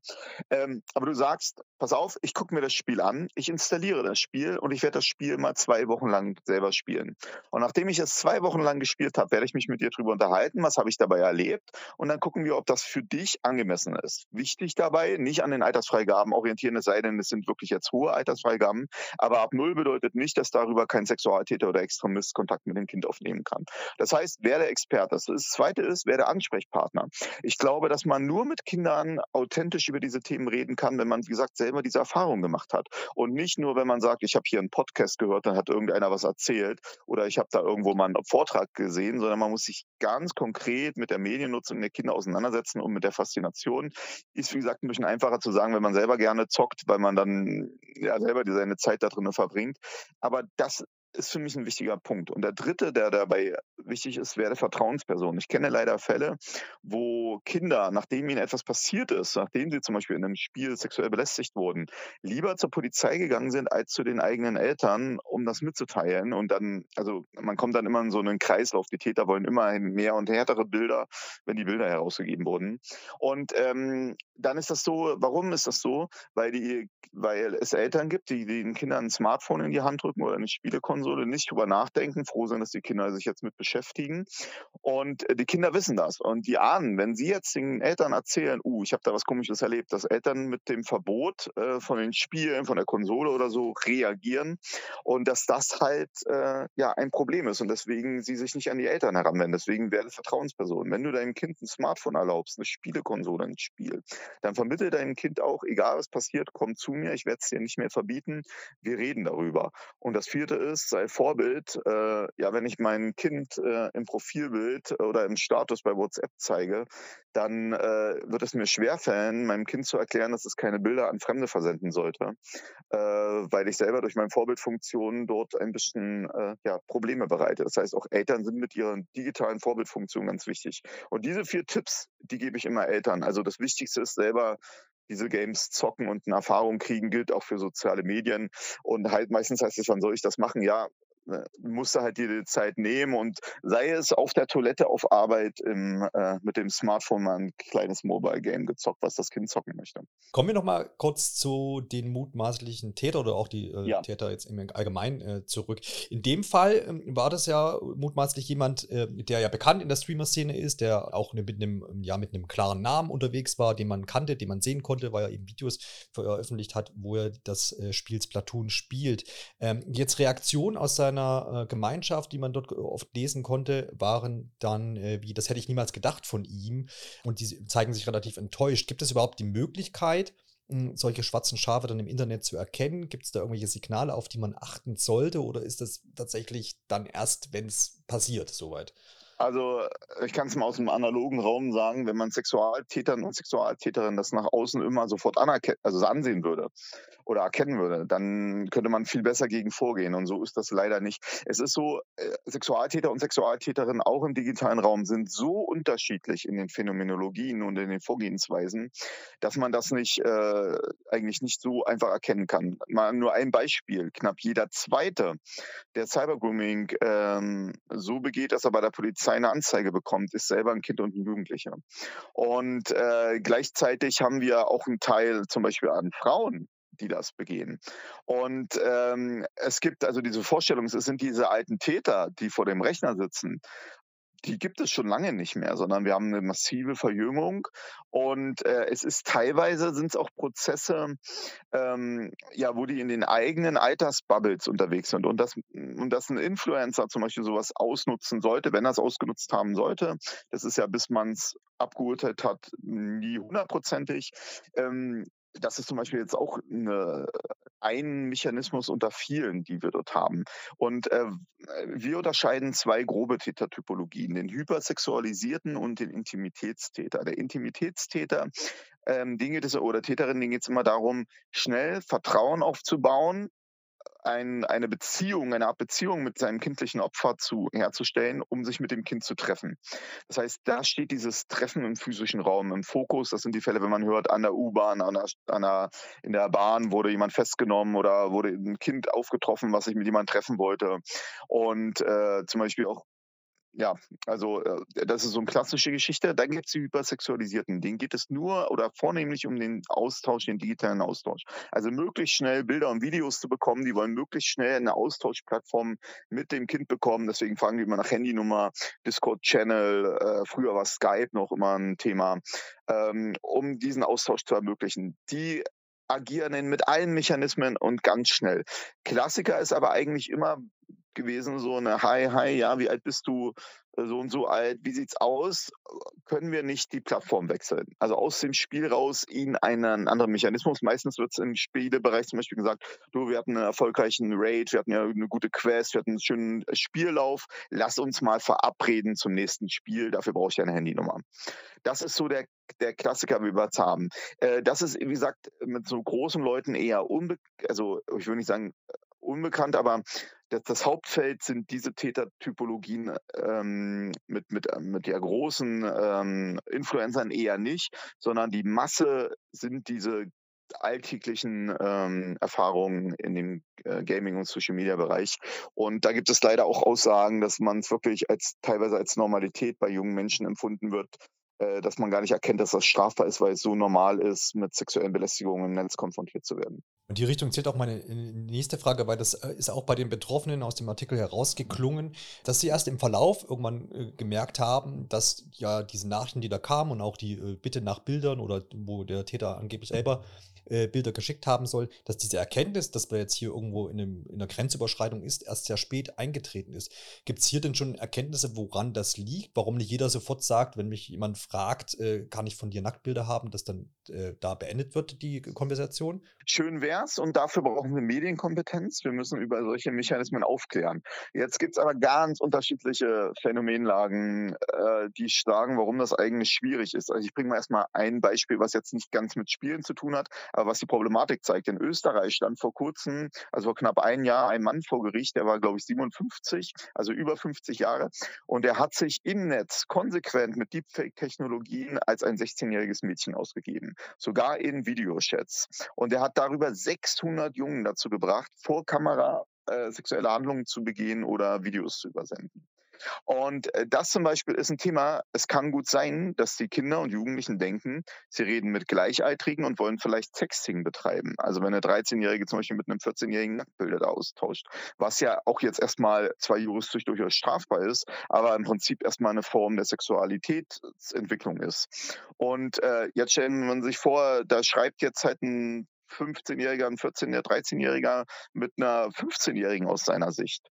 Ähm, aber du sagst, pass auf, ich gucke mir das Spiel an, ich installiere das Spiel und ich werde das Spiel mal zwei Wochen lang selber spielen. Und nachdem ich es zwei Wochen lang gespielt habe, werde ich mich mit dir drüber unterhalten, was habe ich dabei erlebt und dann gucken wir, ob das für dich angemessen ist. Wichtig dabei, nicht an den Altersfreigaben orientieren, es sei denn, es sind wirklich jetzt hohe Altersfreigaben, aber ab null bedeutet nicht, dass darüber kein Sexualtäter oder Extremist Kontakt mit dem Kind aufnehmen kann. Das heißt, werde Experte. Das zweite ist, werde Ansprechpartner. Ich glaube, dass man nur mit Kindern authentisch über diese Themen reden kann, wenn man, wie gesagt, selber diese Erfahrung gemacht hat. Und nicht nur, wenn man sagt, ich habe hier einen Podcast gehört, dann hat irgendeiner was erzählt oder ich habe da irgendwo mal einen Vortrag gesehen, sondern man muss sich ganz konkret mit der Mediennutzung der Kinder auseinandersetzen und mit der Faszination. Ist, wie gesagt, ein bisschen einfacher zu sagen, wenn man selber gerne zockt, weil man dann ja selber seine Zeit da drin verbringt. Aber das ist für mich ein wichtiger Punkt. Und der dritte, der dabei wichtig ist, wäre Vertrauensperson. Ich kenne leider Fälle, wo Kinder, nachdem ihnen etwas passiert ist, nachdem sie zum Beispiel in einem Spiel sexuell belästigt wurden, lieber zur Polizei gegangen sind als zu den eigenen Eltern, um das mitzuteilen. Und dann, also man kommt dann immer in so einen Kreislauf. Die Täter wollen immer mehr und härtere Bilder, wenn die Bilder herausgegeben wurden. Und ähm, dann ist das so, warum ist das so? Weil, die, weil es Eltern gibt, die den Kindern ein Smartphone in die Hand drücken oder eine Spielekonsole, nicht drüber nachdenken, froh sind, dass die Kinder sich jetzt mit beschäftigen. Und äh, die Kinder wissen das. Und die ahnen, wenn sie jetzt den Eltern erzählen, uh, ich habe da was Komisches erlebt, dass Eltern mit dem Verbot äh, von den Spielen, von der Konsole oder so reagieren und dass das halt äh, ja ein Problem ist und deswegen sie sich nicht an die Eltern heranwenden. Deswegen werde Vertrauensperson. Wenn du deinem Kind ein Smartphone erlaubst, eine Spielekonsole, ein Spiel, dann vermittel deinem Kind auch, egal was passiert, komm zu mir, ich werde es dir nicht mehr verbieten, wir reden darüber. Und das vierte ist, sei Vorbild. Äh, ja, wenn ich mein Kind äh, im Profilbild oder im Status bei WhatsApp zeige, dann äh, wird es mir schwerfallen, meinem Kind zu erklären, dass es keine Bilder an Fremde versenden sollte, äh, weil ich selber durch meine Vorbildfunktion dort ein bisschen äh, ja, Probleme bereite. Das heißt, auch Eltern sind mit ihren digitalen Vorbildfunktionen ganz wichtig. Und diese vier Tipps, die gebe ich immer Eltern. Also das Wichtigste ist selber diese Games zocken und eine Erfahrung kriegen, gilt auch für soziale Medien. Und halt meistens heißt es, wann soll ich das machen? Ja, musste halt die Zeit nehmen und sei es auf der Toilette auf Arbeit im, äh, mit dem Smartphone mal ein kleines Mobile-Game gezockt, was das Kind zocken möchte. Kommen wir noch mal kurz zu den mutmaßlichen Täter oder auch die äh, ja. Täter jetzt im Allgemeinen äh, zurück. In dem Fall äh, war das ja mutmaßlich jemand, äh, der ja bekannt in der Streamer-Szene ist, der auch mit einem, ja, mit einem klaren Namen unterwegs war, den man kannte, den man sehen konnte, weil er eben Videos veröffentlicht hat, wo er das äh, Spiel Splatoon spielt. Ähm, jetzt Reaktion aus seinem seiner äh, Gemeinschaft, die man dort oft lesen konnte, waren dann äh, wie, das hätte ich niemals gedacht von ihm. Und die zeigen sich relativ enttäuscht. Gibt es überhaupt die Möglichkeit, hm, solche schwarzen Schafe dann im Internet zu erkennen? Gibt es da irgendwelche Signale, auf die man achten sollte? Oder ist das tatsächlich dann erst, wenn es passiert, soweit? Also ich kann es mal aus dem analogen Raum sagen, wenn man Sexualtätern und Sexualtäterinnen das nach außen immer sofort also ansehen würde oder erkennen würde, dann könnte man viel besser gegen vorgehen. Und so ist das leider nicht. Es ist so, äh, Sexualtäter und Sexualtäterinnen auch im digitalen Raum sind so unterschiedlich in den Phänomenologien und in den Vorgehensweisen, dass man das nicht äh, eigentlich nicht so einfach erkennen kann. Mal nur ein Beispiel: Knapp jeder Zweite, der Cybergrooming ähm, so begeht, dass er bei der Eine Anzeige bekommt, ist selber ein Kind und ein Jugendlicher. Und äh, gleichzeitig haben wir auch einen Teil zum Beispiel an Frauen, die das begehen. Und ähm, es gibt also diese Vorstellung, es sind diese alten Täter, die vor dem Rechner sitzen die gibt es schon lange nicht mehr, sondern wir haben eine massive Verjüngung und äh, es ist teilweise sind es auch Prozesse, ähm, ja, wo die in den eigenen Altersbubbles unterwegs sind und das und dass ein Influencer zum Beispiel sowas ausnutzen sollte, wenn er es ausgenutzt haben sollte, das ist ja bis man es abgeurteilt hat nie hundertprozentig. Ähm, das ist zum Beispiel jetzt auch eine, ein Mechanismus unter vielen, die wir dort haben. Und äh, wir unterscheiden zwei grobe Tätertypologien, den hypersexualisierten und den Intimitätstäter. Der Intimitätstäter, ähm, den geht es, oder Täterin, denen geht es immer darum, schnell Vertrauen aufzubauen, ein, eine Beziehung, eine Art Beziehung mit seinem kindlichen Opfer zu, herzustellen, um sich mit dem Kind zu treffen. Das heißt, da steht dieses Treffen im physischen Raum im Fokus. Das sind die Fälle, wenn man hört, an der U-Bahn, an der, an der, in der Bahn wurde jemand festgenommen oder wurde ein Kind aufgetroffen, was sich mit jemandem treffen wollte. Und äh, zum Beispiel auch ja, also äh, das ist so eine klassische Geschichte. Dann gibt es die Hypersexualisierten. Denen geht es nur oder vornehmlich um den Austausch, den digitalen Austausch. Also möglichst schnell Bilder und Videos zu bekommen. Die wollen möglichst schnell eine Austauschplattform mit dem Kind bekommen. Deswegen fragen die immer nach Handynummer, Discord-Channel. Äh, früher war Skype noch immer ein Thema, ähm, um diesen Austausch zu ermöglichen. Die agieren mit allen Mechanismen und ganz schnell. Klassiker ist aber eigentlich immer gewesen, so eine Hi, hi, ja, wie alt bist du? Äh, so und so alt, wie sieht's aus? Können wir nicht die Plattform wechseln? Also aus dem Spiel raus in einen anderen Mechanismus. Meistens wird es im Spielebereich zum Beispiel gesagt, du, wir hatten einen erfolgreichen Raid, wir hatten ja eine gute Quest, wir hatten einen schönen Spiellauf, lass uns mal verabreden zum nächsten Spiel, dafür brauche ich eine Handynummer. Das ist so der, der Klassiker, wie wir es haben. Äh, das ist, wie gesagt, mit so großen Leuten eher unbe also ich würde nicht sagen unbekannt, aber das, das Hauptfeld sind diese Tätertypologien ähm, mit, mit, äh, mit der großen ähm, Influencern eher nicht, sondern die Masse sind diese alltäglichen ähm, Erfahrungen in dem äh, Gaming- und Social-Media-Bereich. Und da gibt es leider auch Aussagen, dass man es wirklich als teilweise als Normalität bei jungen Menschen empfunden wird, dass man gar nicht erkennt, dass das strafbar ist, weil es so normal ist, mit sexuellen Belästigungen im Netz konfrontiert zu werden. Und die Richtung zählt auch meine äh, nächste Frage, weil das äh, ist auch bei den Betroffenen aus dem Artikel herausgeklungen, dass sie erst im Verlauf irgendwann gemerkt haben, dass ja diese Nachrichten, die da kamen und auch die Bitte nach Bildern oder wo der Täter angeblich selber äh, Bilder geschickt haben soll, dass diese Erkenntnis, dass man jetzt hier irgendwo in, einem, in einer Grenzüberschreitung ist, erst sehr spät eingetreten ist. Gibt es hier denn schon Erkenntnisse, woran das liegt? Warum nicht jeder sofort sagt, wenn mich jemand fragt, äh, kann ich von dir Nacktbilder haben, dass dann äh, da beendet wird, die Konversation? Schön wär's und dafür brauchen wir Medienkompetenz. Wir müssen über solche Mechanismen aufklären. Jetzt gibt es aber ganz unterschiedliche Phänomenlagen, äh, die sagen, warum das eigentlich schwierig ist. Also ich bringe mal erstmal ein Beispiel, was jetzt nicht ganz mit Spielen zu tun hat, aber was die Problematik zeigt, in Österreich stand vor kurzem, also vor knapp ein Jahr, ein Mann vor Gericht, der war, glaube ich, 57, also über 50 Jahre. Und er hat sich im Netz konsequent mit Deepfake-Technologien als ein 16-jähriges Mädchen ausgegeben, sogar in Videochats. Und er hat darüber 600 Jungen dazu gebracht, vor Kamera äh, sexuelle Handlungen zu begehen oder Videos zu übersenden. Und äh, das zum Beispiel ist ein Thema, es kann gut sein, dass die Kinder und Jugendlichen denken, sie reden mit Gleichaltrigen und wollen vielleicht Sexting betreiben. Also wenn eine 13-Jährige zum Beispiel mit einem 14-jährigen Nacktbilder austauscht, was ja auch jetzt erstmal zwar juristisch durchaus strafbar ist, aber im Prinzip erstmal eine Form der Sexualitätsentwicklung ist. Und äh, jetzt stellen wir sich vor, da schreibt jetzt halt ein 15-Jähriger, ein 14-, 13-Jähriger mit einer 15-Jährigen aus seiner Sicht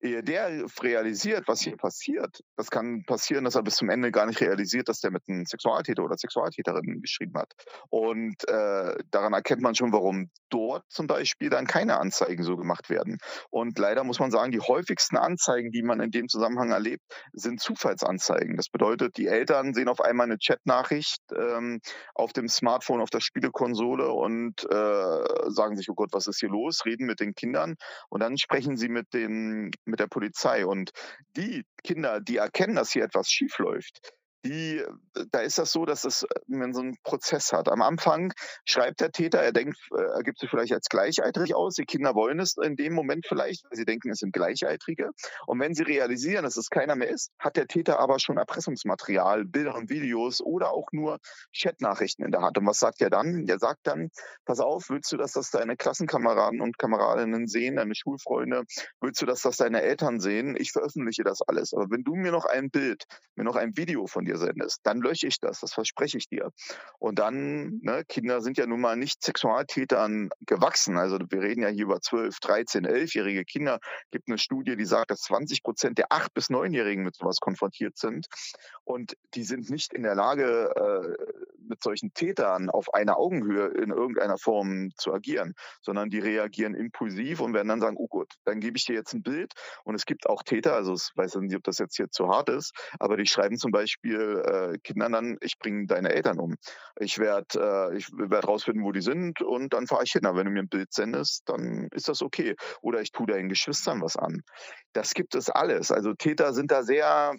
ehe der realisiert, was hier passiert, das kann passieren, dass er bis zum Ende gar nicht realisiert, dass der mit einem Sexualtäter oder Sexualtäterin geschrieben hat. Und äh, daran erkennt man schon, warum dort zum Beispiel dann keine Anzeigen so gemacht werden. Und leider muss man sagen, die häufigsten Anzeigen, die man in dem Zusammenhang erlebt, sind Zufallsanzeigen. Das bedeutet, die Eltern sehen auf einmal eine Chatnachricht ähm, auf dem Smartphone, auf der Spielekonsole und äh, sagen sich, oh Gott, was ist hier los? Reden mit den Kindern und dann sprechen sie mit den mit der Polizei. Und die Kinder, die erkennen, dass hier etwas schiefläuft, die, äh, da ist das so, dass es äh, man so einen Prozess hat. Am Anfang schreibt der Täter, er denkt, äh, er gibt sich vielleicht als gleichaltrig aus. Die Kinder wollen es in dem Moment vielleicht, weil sie denken, es sind Gleichaltrige. Und wenn sie realisieren, dass es keiner mehr ist, hat der Täter aber schon Erpressungsmaterial, Bilder und Videos oder auch nur Chatnachrichten in der Hand. Und was sagt er dann? Er sagt dann, pass auf, willst du, dass das deine Klassenkameraden und Kameradinnen sehen, deine Schulfreunde? Willst du, dass das deine Eltern sehen? Ich veröffentliche das alles. Aber wenn du mir noch ein Bild, mir noch ein Video von dir sendest, dann lösche ich das, das verspreche ich dir. Und dann, ne, Kinder sind ja nun mal nicht Sexualtätern gewachsen. Also wir reden ja hier über 12, 13, 11-jährige Kinder. Es gibt eine Studie, die sagt, dass 20 Prozent der 8- bis 9-Jährigen mit sowas konfrontiert sind. Und die sind nicht in der Lage, äh, mit solchen Tätern auf einer Augenhöhe in irgendeiner Form zu agieren, sondern die reagieren impulsiv und werden dann sagen, oh gut, dann gebe ich dir jetzt ein Bild. Und es gibt auch Täter, also ich weiß nicht, ob das jetzt hier zu hart ist, aber die schreiben zum Beispiel äh, Kindern dann, ich bringe deine Eltern um. Ich werde äh, ich werd rausfinden, wo die sind und dann fahre ich hin. Aber wenn du mir ein Bild sendest, dann ist das okay. Oder ich tue deinen Geschwistern was an. Das gibt es alles. Also Täter sind da sehr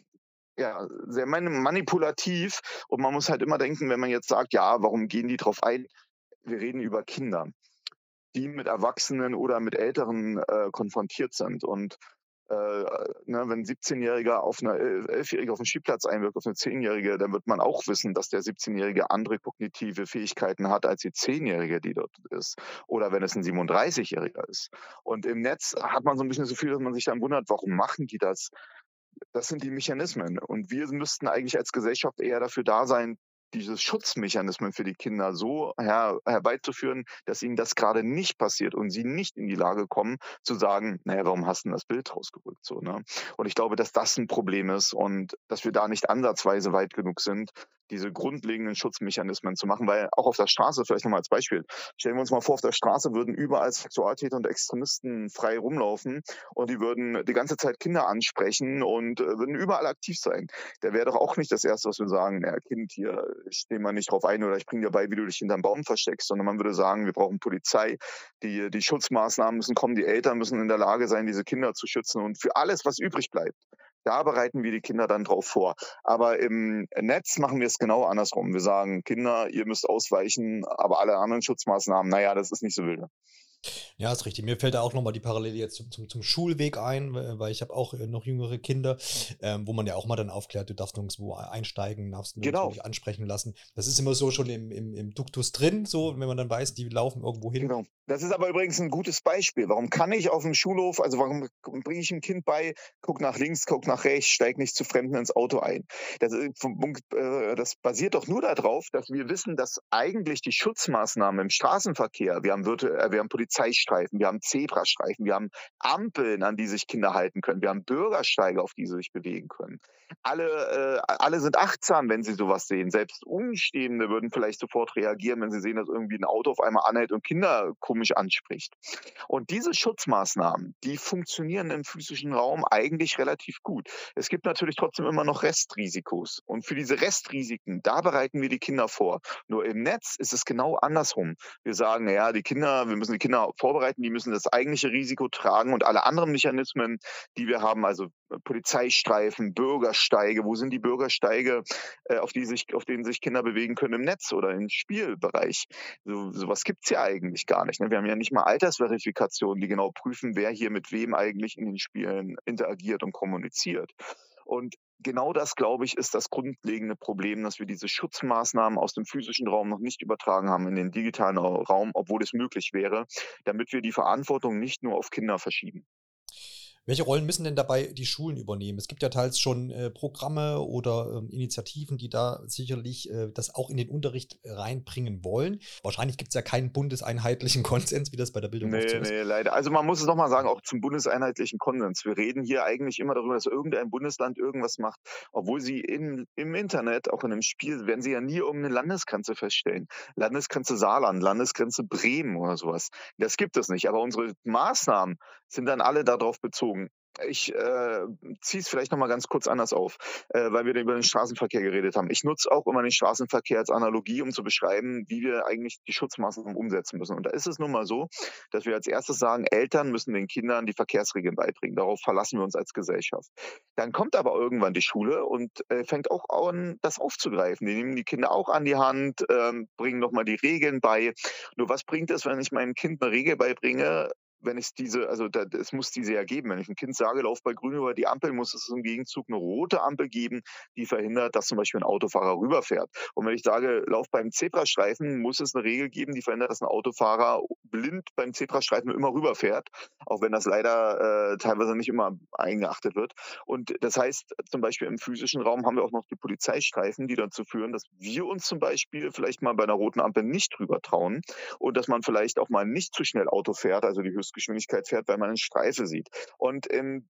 ja, sehr manipulativ und man muss halt immer denken, wenn man jetzt sagt, ja, warum gehen die drauf ein? Wir reden über Kinder, die mit Erwachsenen oder mit Älteren äh, konfrontiert sind und äh, ne, wenn ein 17-Jähriger auf eine 11-Jährige auf den Spielplatz einwirkt, auf eine 10-Jährige, dann wird man auch wissen, dass der 17-Jährige andere kognitive Fähigkeiten hat als die 10-Jährige, die dort ist. Oder wenn es ein 37-Jähriger ist. Und im Netz hat man so ein bisschen so viel, dass man sich dann wundert, warum machen die das? Das sind die Mechanismen. Und wir müssten eigentlich als Gesellschaft eher dafür da sein, diese Schutzmechanismen für die Kinder so her, herbeizuführen, dass ihnen das gerade nicht passiert und sie nicht in die Lage kommen zu sagen, naja, warum hast du denn das Bild rausgerückt? So, ne? Und ich glaube, dass das ein Problem ist und dass wir da nicht ansatzweise weit genug sind, diese grundlegenden Schutzmechanismen zu machen, weil auch auf der Straße, vielleicht nochmal als Beispiel, stellen wir uns mal vor, auf der Straße würden überall Sexualtäter und Extremisten frei rumlaufen und die würden die ganze Zeit Kinder ansprechen und äh, würden überall aktiv sein. Da wäre doch auch nicht das Erste, was wir sagen, ja, Kind, hier, nehme mal nicht drauf ein oder ich bringe dir bei, wie du dich hinterm Baum versteckst, sondern man würde sagen, wir brauchen Polizei, die, die Schutzmaßnahmen müssen kommen, die Eltern müssen in der Lage sein, diese Kinder zu schützen und für alles, was übrig bleibt, da bereiten wir die Kinder dann drauf vor. Aber im Netz machen wir es genau andersrum. Wir sagen, Kinder, ihr müsst ausweichen, aber alle anderen Schutzmaßnahmen, naja, das ist nicht so wild. Ja, ist richtig. Mir fällt da auch nochmal die Parallele jetzt zum, zum, zum Schulweg ein, weil ich habe auch äh, noch jüngere Kinder, ähm, wo man ja auch mal dann aufklärt, du darfst nirgendwo einsteigen, darfst du genau. ansprechen lassen. Das ist immer so schon im, im, im Duktus drin, so, wenn man dann weiß, die laufen irgendwo hin. Genau. Das ist aber übrigens ein gutes Beispiel. Warum kann ich auf dem Schulhof, also warum bringe ich ein Kind bei, guck nach links, guck nach rechts, steig nicht zu Fremden ins Auto ein. Das, äh, das basiert doch nur darauf, dass wir wissen, dass eigentlich die Schutzmaßnahmen im Straßenverkehr, wir haben, äh, wir haben Polizei, Polizeistreifen, wir haben Zebrastreifen, wir haben Ampeln, an die sich Kinder halten können, wir haben Bürgersteige, auf die sie sich bewegen können. Alle, äh, alle sind achtsam, wenn sie sowas sehen. Selbst Umstehende würden vielleicht sofort reagieren, wenn sie sehen, dass irgendwie ein Auto auf einmal anhält und Kinder komisch anspricht. Und diese Schutzmaßnahmen, die funktionieren im physischen Raum eigentlich relativ gut. Es gibt natürlich trotzdem immer noch Restrisikos. Und für diese Restrisiken, da bereiten wir die Kinder vor. Nur im Netz ist es genau andersrum. Wir sagen, naja, die Kinder, wir müssen die Kinder vorbereiten, die müssen das eigentliche Risiko tragen und alle anderen Mechanismen, die wir haben, also äh, Polizeistreifen, Bürgersteige, wo sind die Bürgersteige, äh, auf, die sich, auf denen sich Kinder bewegen können im Netz oder im Spielbereich? So, sowas gibt es ja eigentlich gar nicht. Ne? Wir haben ja nicht mal Altersverifikationen, die genau prüfen, wer hier mit wem eigentlich in den Spielen interagiert und kommuniziert. Und genau das, glaube ich, ist das grundlegende Problem, dass wir diese Schutzmaßnahmen aus dem physischen Raum noch nicht übertragen haben in den digitalen Raum, obwohl es möglich wäre, damit wir die Verantwortung nicht nur auf Kinder verschieben. Welche Rollen müssen denn dabei die Schulen übernehmen? Es gibt ja teils schon äh, Programme oder ähm, Initiativen, die da sicherlich äh, das auch in den Unterricht reinbringen wollen. Wahrscheinlich gibt es ja keinen bundeseinheitlichen *laughs* Konsens, wie das bei der Bildung nee, oft so ist. Nee, leider. Also man muss es nochmal sagen, auch zum bundeseinheitlichen Konsens. Wir reden hier eigentlich immer darüber, dass irgendein Bundesland irgendwas macht, obwohl sie in, im Internet, auch in einem Spiel, werden sie ja nie irgendeine Landesgrenze feststellen. Landesgrenze Saarland, Landesgrenze Bremen oder sowas. Das gibt es nicht. Aber unsere Maßnahmen sind dann alle darauf bezogen ich äh, ziehe es vielleicht nochmal ganz kurz anders auf, äh, weil wir über den Straßenverkehr geredet haben. Ich nutze auch immer den Straßenverkehr als Analogie, um zu beschreiben, wie wir eigentlich die Schutzmaßnahmen umsetzen müssen. Und da ist es nun mal so, dass wir als erstes sagen, Eltern müssen den Kindern die Verkehrsregeln beibringen. Darauf verlassen wir uns als Gesellschaft. Dann kommt aber irgendwann die Schule und äh, fängt auch an, das aufzugreifen. Die nehmen die Kinder auch an die Hand, ähm, bringen nochmal die Regeln bei. Nur was bringt es, wenn ich meinem Kind eine Regel beibringe, wenn es diese, also da, es muss diese ja geben. Wenn ich ein Kind sage, lauf bei Grün über die Ampel, muss es im Gegenzug eine rote Ampel geben, die verhindert, dass zum Beispiel ein Autofahrer rüberfährt. Und wenn ich sage, lauf beim Zebrastreifen, muss es eine Regel geben, die verhindert, dass ein Autofahrer blind beim Zebrastreifen immer rüberfährt, auch wenn das leider äh, teilweise nicht immer eingeachtet wird. Und das heißt, zum Beispiel im physischen Raum haben wir auch noch die Polizeistreifen, die dazu führen, dass wir uns zum Beispiel vielleicht mal bei einer roten Ampel nicht rüber trauen und dass man vielleicht auch mal nicht zu schnell Auto fährt, also die Höchstgeschwindigkeit fährt, weil man eine Streife sieht. Und im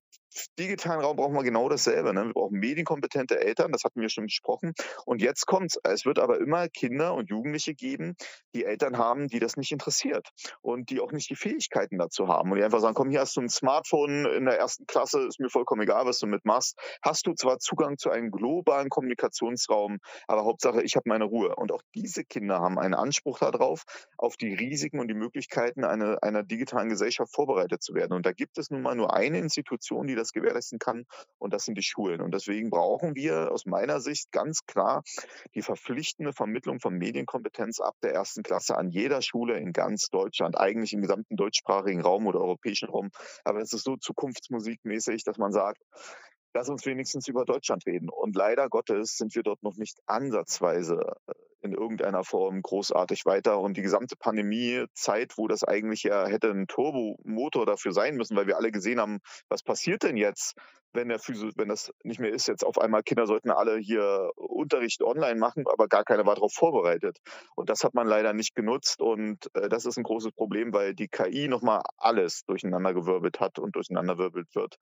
digitalen Raum brauchen wir genau dasselbe. Ne? Wir brauchen medienkompetente Eltern, das hatten wir schon besprochen. Und jetzt kommt's. Es wird aber immer Kinder und Jugendliche geben, die Eltern haben, die das nicht interessiert und die auch nicht die Fähigkeiten dazu haben. Und die einfach sagen, komm, hier hast du ein Smartphone in der ersten Klasse, ist mir vollkommen egal, was du mitmachst. Hast du zwar Zugang zu einem globalen Kommunikationsraum, aber Hauptsache, ich habe meine Ruhe. Und auch diese Kinder haben einen Anspruch darauf, auf die Risiken und die Möglichkeiten einer, einer digitalen Gesellschaft vorbereitet zu werden. Und da gibt es nun mal nur eine Institution, die das gewährleisten kann. Und das sind die Schulen. Und deswegen brauchen wir aus meiner Sicht ganz klar die verpflichtende Vermittlung von Medienkompetenz ab der ersten Klasse an jeder Schule in ganz Deutschland, eigentlich im gesamten deutschsprachigen Raum oder europäischen Raum. Aber es ist so zukunftsmusikmäßig, dass man sagt, lass uns wenigstens über Deutschland reden. Und leider Gottes sind wir dort noch nicht ansatzweise äh, in irgendeiner Form großartig weiter. Und die gesamte Pandemiezeit, wo das eigentlich ja hätte ein Turbomotor dafür sein müssen, weil wir alle gesehen haben, was passiert denn jetzt, wenn der Physio, wenn das nicht mehr ist, jetzt auf einmal Kinder sollten alle hier Unterricht online machen, aber gar keiner war darauf vorbereitet. Und das hat man leider nicht genutzt und äh, das ist ein großes Problem, weil die KI nochmal alles durcheinandergewirbelt hat und durcheinanderwirbelt wird.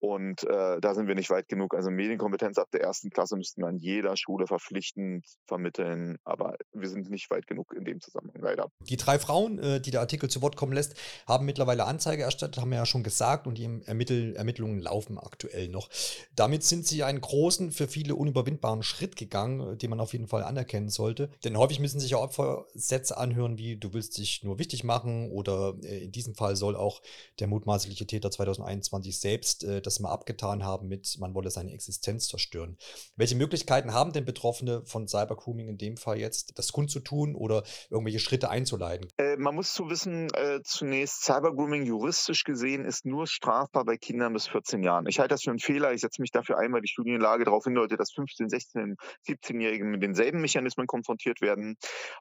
Und äh, da sind wir nicht weit genug. Also Medienkompetenz ab der ersten Klasse müssten wir an jeder Schule verpflichtend vermitteln. Aber wir sind nicht weit genug in dem Zusammenhang, leider. Die drei Frauen, äh, die der Artikel zu Wort kommen lässt, haben mittlerweile Anzeige erstattet, haben wir ja schon gesagt. Und die Ermittel Ermittlungen laufen aktuell noch. Damit sind sie einen großen, für viele unüberwindbaren Schritt gegangen, den man auf jeden Fall anerkennen sollte. Denn häufig müssen sich ja Opfersätze anhören, wie du willst dich nur wichtig machen oder äh, in diesem Fall soll auch der mutmaßliche Täter 2021 selbst äh, das mal abgetan haben mit, man wolle seine Existenz zerstören. Welche Möglichkeiten haben denn Betroffene von Cybergrooming in dem Fall jetzt, das kundzutun oder irgendwelche Schritte einzuleiten? Äh, man muss zu wissen, äh, zunächst, Cybergrooming juristisch gesehen ist nur strafbar bei Kindern bis 14 Jahren. Ich halte das für einen Fehler. Ich setze mich dafür ein, weil die Studienlage darauf hindeutet, dass 15, 16, 17-Jährigen mit denselben Mechanismen konfrontiert werden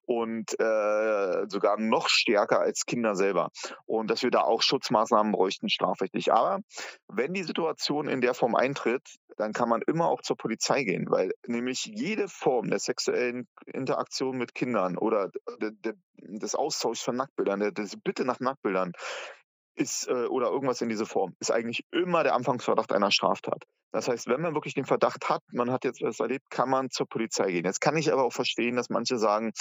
und äh, sogar noch stärker als Kinder selber. Und dass wir da auch Schutzmaßnahmen bräuchten, strafrechtlich. Aber wenn die Situation in der Form eintritt, dann kann man immer auch zur Polizei gehen, weil nämlich jede Form der sexuellen Interaktion mit Kindern oder des Austauschs von Nacktbildern, der, des Bitte nach Nacktbildern, ist äh, oder irgendwas in diese Form, ist eigentlich immer der Anfangsverdacht einer Straftat. Das heißt, wenn man wirklich den Verdacht hat, man hat jetzt was erlebt, kann man zur Polizei gehen. Jetzt kann ich aber auch verstehen, dass manche sagen,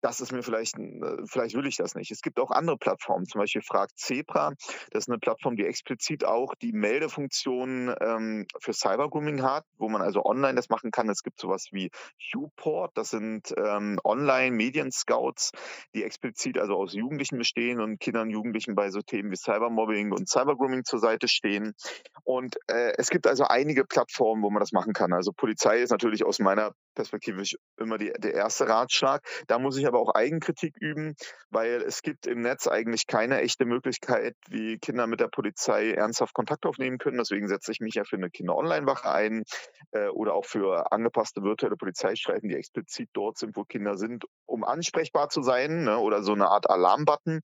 das ist mir vielleicht, äh, vielleicht will ich das nicht. Es gibt auch andere Plattformen, zum Beispiel Fragt Zebra. Das ist eine Plattform, die explizit auch die Meldefunktion ähm, für Cybergrooming hat, wo man also online das machen kann. Es gibt sowas wie Uport, das sind ähm, Online-Medien-Scouts, die explizit also aus Jugendlichen bestehen und Kindern und Jugendlichen bei so Themen wie Cybermobbing und Cybergrooming zur Seite stehen. Und äh, es gibt also einige Plattformen, wo man das machen kann. Also Polizei ist natürlich aus meiner Perspektive immer die, der erste Ratschlag. Da muss ich aber auch Eigenkritik üben, weil es gibt im Netz eigentlich keine echte Möglichkeit, wie Kinder mit der Polizei ernsthaft Kontakt aufnehmen können. Deswegen setze ich mich ja für eine Kinder-Online-Wache ein äh, oder auch für angepasste virtuelle Polizeistreifen, die explizit dort sind, wo Kinder sind, um ansprechbar zu sein ne, oder so eine Art Alarmbutton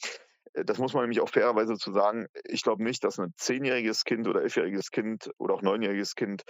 äh, das muss man nämlich auch fairerweise zu sagen, ich glaube nicht, dass ein zehnjähriges Kind oder elfjähriges Kind oder auch neunjähriges Kind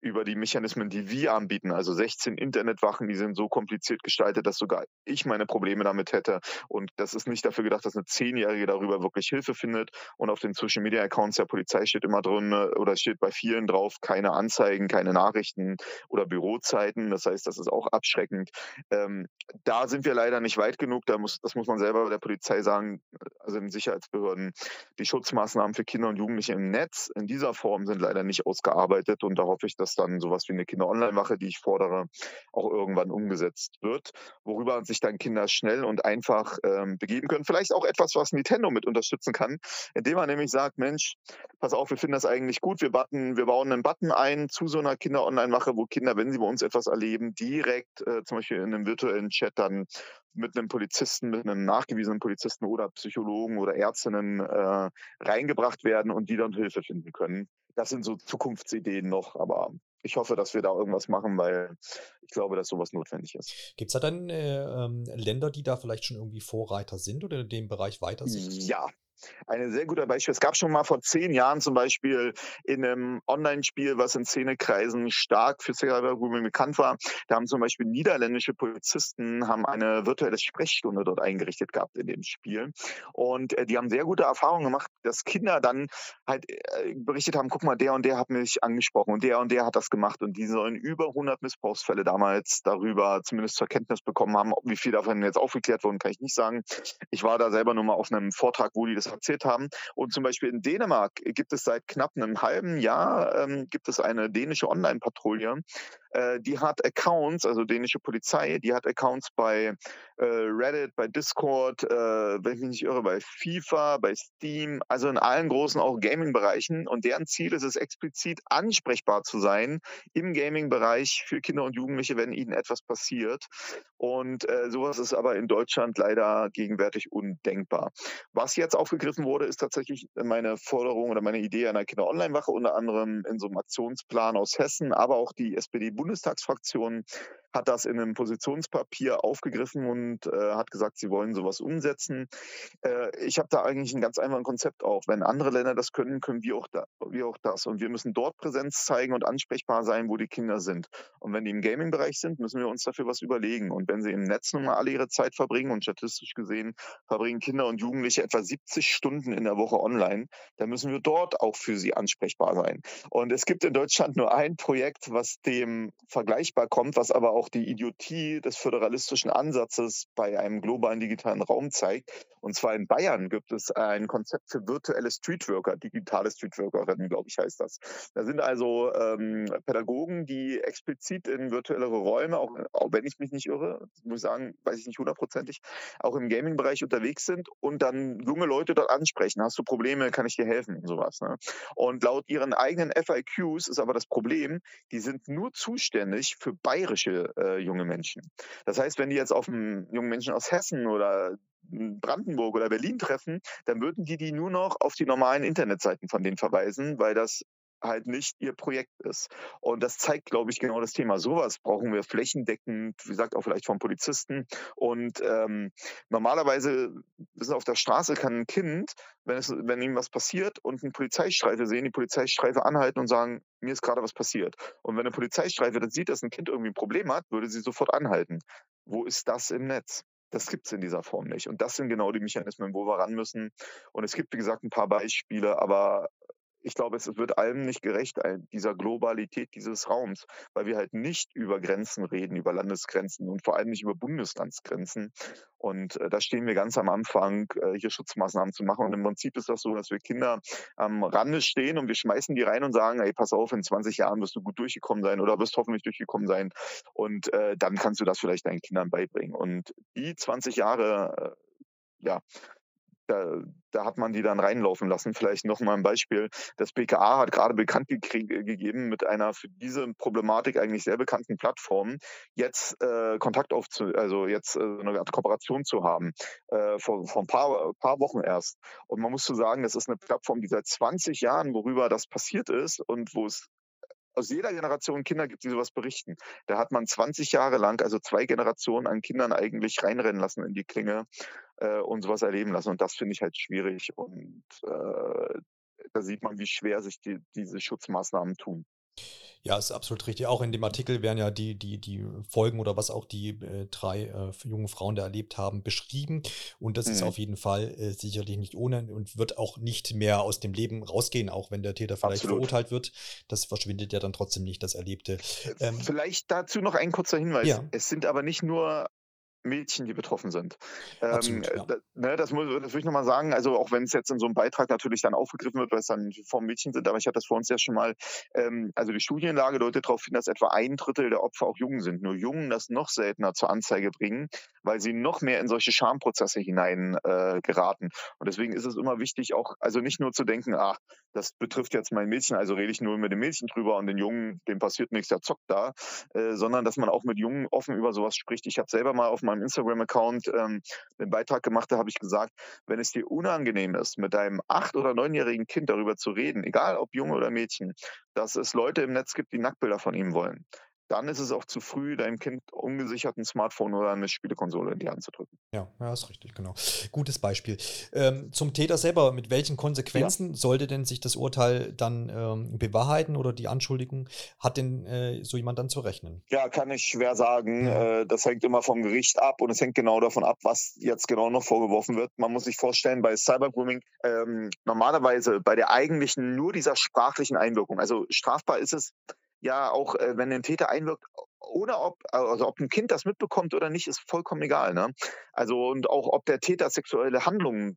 über die Mechanismen, die wir anbieten, also 16 Internetwachen, die sind so kompliziert gestaltet, dass sogar ich meine Probleme damit hätte. Und das ist nicht dafür gedacht, dass eine Zehnjährige darüber wirklich Hilfe findet. Und auf den Social Media Accounts der Polizei steht immer drin äh, oder steht bei vielen drauf, keine Anzeigen, keine Nachrichten oder Bürozeiten. Das heißt, das ist auch abschreckend. Ähm, da sind wir leider nicht weit genug. Da muss, das muss man selber der Polizei sagen, also in Sicherheitsbehörden. Die Schutzmaßnahmen für Kinder und Jugendliche im Netz in dieser Form sind leider nicht ausgearbeitet. Und da hoffe ich, dass dass dann sowas wie eine Kinder-Online-Wache, die ich fordere, auch irgendwann umgesetzt wird, worüber sich dann Kinder schnell und einfach ähm, begeben können. Vielleicht auch etwas, was Nintendo mit unterstützen kann, indem man nämlich sagt, Mensch, pass auf, wir finden das eigentlich gut, wir, button, wir bauen einen Button ein zu so einer Kinder-Online-Wache, wo Kinder, wenn sie bei uns etwas erleben, direkt äh, zum Beispiel in einem virtuellen Chat dann mit einem Polizisten, mit einem nachgewiesenen Polizisten oder Psychologen oder Ärztinnen äh, reingebracht werden und die dann Hilfe finden können. Das sind so Zukunftsideen noch, aber ich hoffe, dass wir da irgendwas machen, weil ich glaube, dass sowas notwendig ist. Gibt es da dann äh, ähm, Länder, die da vielleicht schon irgendwie Vorreiter sind oder in dem Bereich weiter sind? Ja, ein sehr guter Beispiel. Es gab schon mal vor zehn Jahren zum Beispiel in einem Online-Spiel, was in Szenekreisen stark für Cybergrooming bekannt war. Da haben zum Beispiel niederländische Polizisten haben eine virtuelle Sprechstunde dort eingerichtet gehabt in dem Spiel. Und äh, die haben sehr gute Erfahrungen gemacht, dass Kinder dann halt äh, berichtet haben, guck mal, der und der hat mich angesprochen und der und der hat das gemacht. Und die sollen über 100 Missbrauchsfälle damals darüber zumindest zur Kenntnis bekommen haben. Wie viel davon jetzt aufgeklärt wurden, kann ich nicht sagen. Ich war da selber nur mal auf einem Vortrag, wo die das erzählt haben. Und zum Beispiel in Dänemark gibt es seit knapp einem halben Jahr ähm, gibt es eine dänische Online-Patrouille, äh, die hat Accounts, also dänische Polizei, die hat Accounts bei äh, Reddit, bei Discord, äh, wenn ich mich nicht irre, bei FIFA, bei Steam, also in allen großen auch Gaming-Bereichen. Und deren Ziel ist es explizit ansprechbar zu sein im Gaming-Bereich für Kinder und Jugendliche, wenn ihnen etwas passiert. Und äh, sowas ist aber in Deutschland leider gegenwärtig undenkbar. Was jetzt aufgegriffen wurde, ist tatsächlich meine Forderung oder meine Idee einer Kinder-Online-Wache, unter anderem in so einem Aktionsplan aus Hessen, aber auch die SPD Bundestagsfraktion hat das in einem Positionspapier aufgegriffen und äh, hat gesagt, sie wollen sowas umsetzen. Äh, ich habe da eigentlich ein ganz einfaches Konzept auch. Wenn andere Länder das können, können wir auch, da, wir auch das. Und wir müssen dort Präsenz zeigen und ansprechbar sein, wo die Kinder sind. Und wenn die im Gaming-Bereich sind, müssen wir uns dafür was überlegen. Und wenn sie im Netz nun mal alle ihre Zeit verbringen und statistisch gesehen verbringen Kinder und Jugendliche etwa 70 Stunden in der Woche online, dann müssen wir dort auch für sie ansprechbar sein. Und es gibt in Deutschland nur ein Projekt, was dem vergleichbar kommt, was aber auch die Idiotie des föderalistischen Ansatzes bei einem globalen digitalen Raum zeigt. Und zwar in Bayern gibt es ein Konzept für virtuelle Streetworker, digitale Streetworkerinnen, glaube ich, heißt das. Da sind also ähm, Pädagogen, die explizit in virtuellere Räume, auch, auch wenn ich mich nicht irre, muss ich sagen, weiß ich nicht hundertprozentig, auch im Gaming-Bereich unterwegs sind und dann junge Leute dort ansprechen. Hast du Probleme, kann ich dir helfen und sowas. Ne? Und laut ihren eigenen FIQs ist aber das Problem, die sind nur zuständig für bayerische äh, junge Menschen. Das heißt, wenn die jetzt auf einen jungen Menschen aus Hessen oder Brandenburg oder Berlin treffen, dann würden die die nur noch auf die normalen Internetseiten von denen verweisen, weil das halt nicht ihr Projekt ist. Und das zeigt, glaube ich, genau das Thema. Sowas brauchen wir flächendeckend, wie gesagt, auch vielleicht von Polizisten. Und ähm, normalerweise, wissen auf der Straße kann ein Kind, wenn, es, wenn ihm was passiert und eine Polizeistreife sehen, die Polizeistreife anhalten und sagen, mir ist gerade was passiert. Und wenn eine Polizeistreife dann sieht, dass ein Kind irgendwie ein Problem hat, würde sie sofort anhalten. Wo ist das im Netz? Das gibt es in dieser Form nicht. Und das sind genau die Mechanismen, wo wir ran müssen. Und es gibt, wie gesagt, ein paar Beispiele, aber ich glaube, es wird allem nicht gerecht, dieser Globalität dieses Raums, weil wir halt nicht über Grenzen reden, über Landesgrenzen und vor allem nicht über Bundeslandsgrenzen. Und äh, da stehen wir ganz am Anfang, äh, hier Schutzmaßnahmen zu machen. Und im Prinzip ist das so, dass wir Kinder am Rande stehen und wir schmeißen die rein und sagen, hey, pass auf, in 20 Jahren wirst du gut durchgekommen sein oder wirst hoffentlich durchgekommen sein. Und äh, dann kannst du das vielleicht deinen Kindern beibringen. Und die 20 Jahre, ja, da, da hat man die dann reinlaufen lassen. Vielleicht noch mal ein Beispiel. Das BKA hat gerade bekannt gegeben mit einer für diese Problematik eigentlich sehr bekannten Plattform, jetzt äh, Kontakt aufzu, also jetzt äh, eine Art Kooperation zu haben, äh, vor, vor ein paar, paar Wochen erst. Und man muss so sagen, das ist eine Plattform, die seit 20 Jahren, worüber das passiert ist und wo es aus jeder Generation Kinder gibt, die sowas berichten. Da hat man 20 Jahre lang, also zwei Generationen an Kindern eigentlich reinrennen lassen in die Klinge äh, und sowas erleben lassen. Und das finde ich halt schwierig. Und äh, da sieht man, wie schwer sich die, diese Schutzmaßnahmen tun. Ja, ist absolut richtig. Auch in dem Artikel werden ja die, die, die Folgen oder was auch die äh, drei äh, jungen Frauen da erlebt haben, beschrieben. Und das ist Mhm. auf jeden Fall äh, sicherlich nicht ohne und wird auch nicht mehr aus dem Leben rausgehen, auch wenn der Täter vielleicht Absolut. verurteilt wird. Das verschwindet ja dann trotzdem nicht, das Erlebte. Äh, Ähm, Vielleicht dazu noch ein kurzer Hinweis. ja, Es sind aber nicht nur Mädchen, die betroffen sind. Ähm, absolut, äh, ja. ne, das, muss, das will ich nochmal sagen. Also auch wenn es jetzt in so einem Beitrag natürlich dann aufgegriffen wird, weil es dann vor Mädchen sind, aber ich hatte das vor uns ja schon mal. Ähm, also die Studienlage deutet darauf hin, dass etwa ein Drittel der Opfer auch Jungen sind. Nur Jungen das noch seltener zur Anzeige bringen, weil sie noch mehr in solche Schamprozesse hinein äh, geraten. Und deswegen ist es immer wichtig, auch also nicht nur zu denken, ach, das betrifft jetzt mein Mädchen, also rede ich nur mit dem Mädchen drüber und den Jungen, dem passiert nichts, der zockt da, äh, sondern dass man auch mit Jungen offen über sowas spricht. Ich habe selber mal auf meinem Instagram-Account ähm, einen Beitrag gemacht, da habe ich gesagt, wenn es dir unangenehm ist, mit deinem acht- oder neunjährigen Kind darüber zu reden, egal ob Junge oder Mädchen, dass es Leute im Netz gibt, die Nacktbilder von ihm wollen, dann ist es auch zu früh, deinem Kind ungesichert ein Smartphone oder eine Spielekonsole in die Hand zu drücken. Ja, ja, ist richtig, genau. Gutes Beispiel. Ähm, zum Täter selber, mit welchen Ja. Konsequenzen sollte denn sich das Urteil dann ähm, bewahrheiten oder die Anschuldigung? Hat denn äh, so jemand dann zu rechnen? Ja, kann ich schwer sagen. Ja. Äh, Das hängt immer vom Gericht ab und es hängt genau davon ab, was jetzt genau noch vorgeworfen wird. Man muss sich vorstellen, bei Cybergrooming ähm, normalerweise bei der eigentlichen nur dieser sprachlichen Einwirkung, also strafbar ist es ja auch, äh, wenn ein Täter einwirkt, oder ob, also ob ein Kind das mitbekommt oder nicht, ist vollkommen egal. Ne? Also und auch ob der Täter sexuelle Handlungen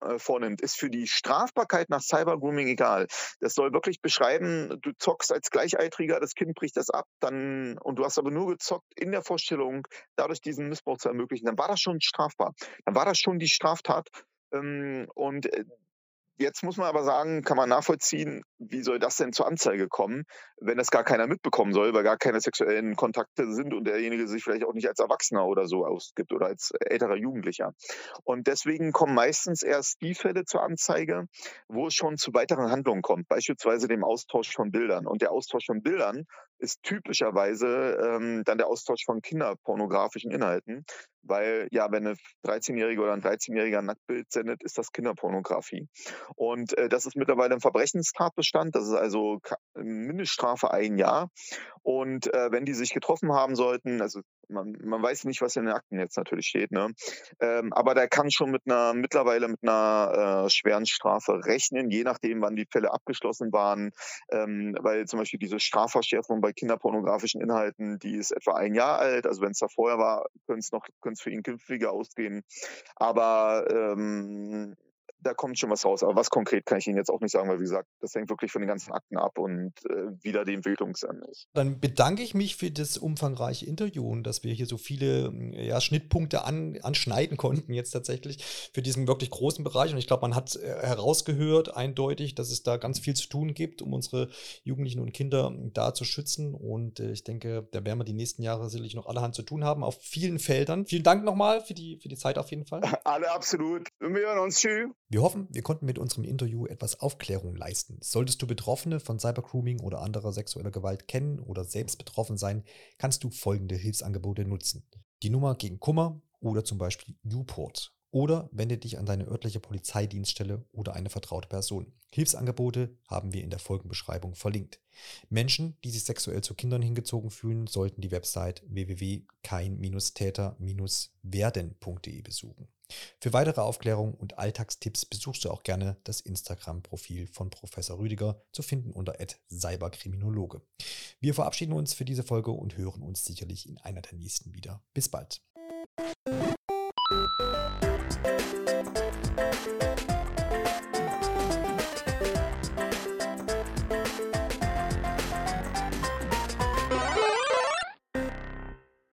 äh, vornimmt, ist für die Strafbarkeit nach Cybergrooming egal. Das soll wirklich beschreiben, du zockst als Gleichaltriger, das Kind bricht das ab, dann und du hast aber nur gezockt in der Vorstellung, dadurch diesen Missbrauch zu ermöglichen, dann war das schon strafbar. Dann war das schon die Straftat. Ähm, und äh, Jetzt muss man aber sagen, kann man nachvollziehen, wie soll das denn zur Anzeige kommen, wenn das gar keiner mitbekommen soll, weil gar keine sexuellen Kontakte sind und derjenige sich vielleicht auch nicht als Erwachsener oder so ausgibt oder als älterer Jugendlicher. Und deswegen kommen meistens erst die Fälle zur Anzeige, wo es schon zu weiteren Handlungen kommt, beispielsweise dem Austausch von Bildern. Und der Austausch von Bildern ist typischerweise ähm, dann der Austausch von kinderpornografischen Inhalten. Weil ja, wenn eine 13-Jährige oder ein 13-Jähriger ein Nacktbild sendet, ist das Kinderpornografie. Und äh, das ist mittlerweile ein Verbrechenstatbestand. Das ist also Mindeststrafe ein Jahr. Und äh, wenn die sich getroffen haben sollten, also man, man weiß nicht, was in den Akten jetzt natürlich steht, ne? Ähm, aber der kann schon mit einer mittlerweile mit einer äh, schweren Strafe rechnen, je nachdem, wann die Fälle abgeschlossen waren. Ähm, weil zum Beispiel diese Strafverschärfung bei kinderpornografischen Inhalten, die ist etwa ein Jahr alt. Also wenn es da vorher war, könnte es könnte es für ihn künftiger ausgehen. Aber ähm, da kommt schon was raus. Aber was konkret kann ich Ihnen jetzt auch nicht sagen, weil wie gesagt, das hängt wirklich von den ganzen Akten ab und äh, wieder die Entwicklungsende ist. Dann bedanke ich mich für das umfangreiche Interview und dass wir hier so viele ja, Schnittpunkte an, anschneiden konnten jetzt tatsächlich für diesen wirklich großen Bereich. Und ich glaube, man hat äh, herausgehört eindeutig, dass es da ganz viel zu tun gibt, um unsere Jugendlichen und Kinder da zu schützen. Und äh, ich denke, da werden wir die nächsten Jahre sicherlich noch allerhand zu tun haben auf vielen Feldern. Vielen Dank nochmal für die, für die Zeit auf jeden Fall. *laughs* Alle absolut. Wir hören uns. Tschüss. Wir hoffen, wir konnten mit unserem Interview etwas Aufklärung leisten. Solltest du Betroffene von Cybergrooming oder anderer sexueller Gewalt kennen oder selbst betroffen sein, kannst du folgende Hilfsangebote nutzen. Die Nummer gegen Kummer oder zum Beispiel Newport. Oder wende dich an deine örtliche Polizeidienststelle oder eine vertraute Person. Hilfsangebote haben wir in der Folgenbeschreibung verlinkt. Menschen, die sich sexuell zu Kindern hingezogen fühlen, sollten die Website www.kein-täter-werden.de besuchen. Für weitere Aufklärung und Alltagstipps besuchst du auch gerne das Instagram-Profil von Professor Rüdiger, zu finden unter cyberkriminologe. Wir verabschieden uns für diese Folge und hören uns sicherlich in einer der nächsten wieder. Bis bald.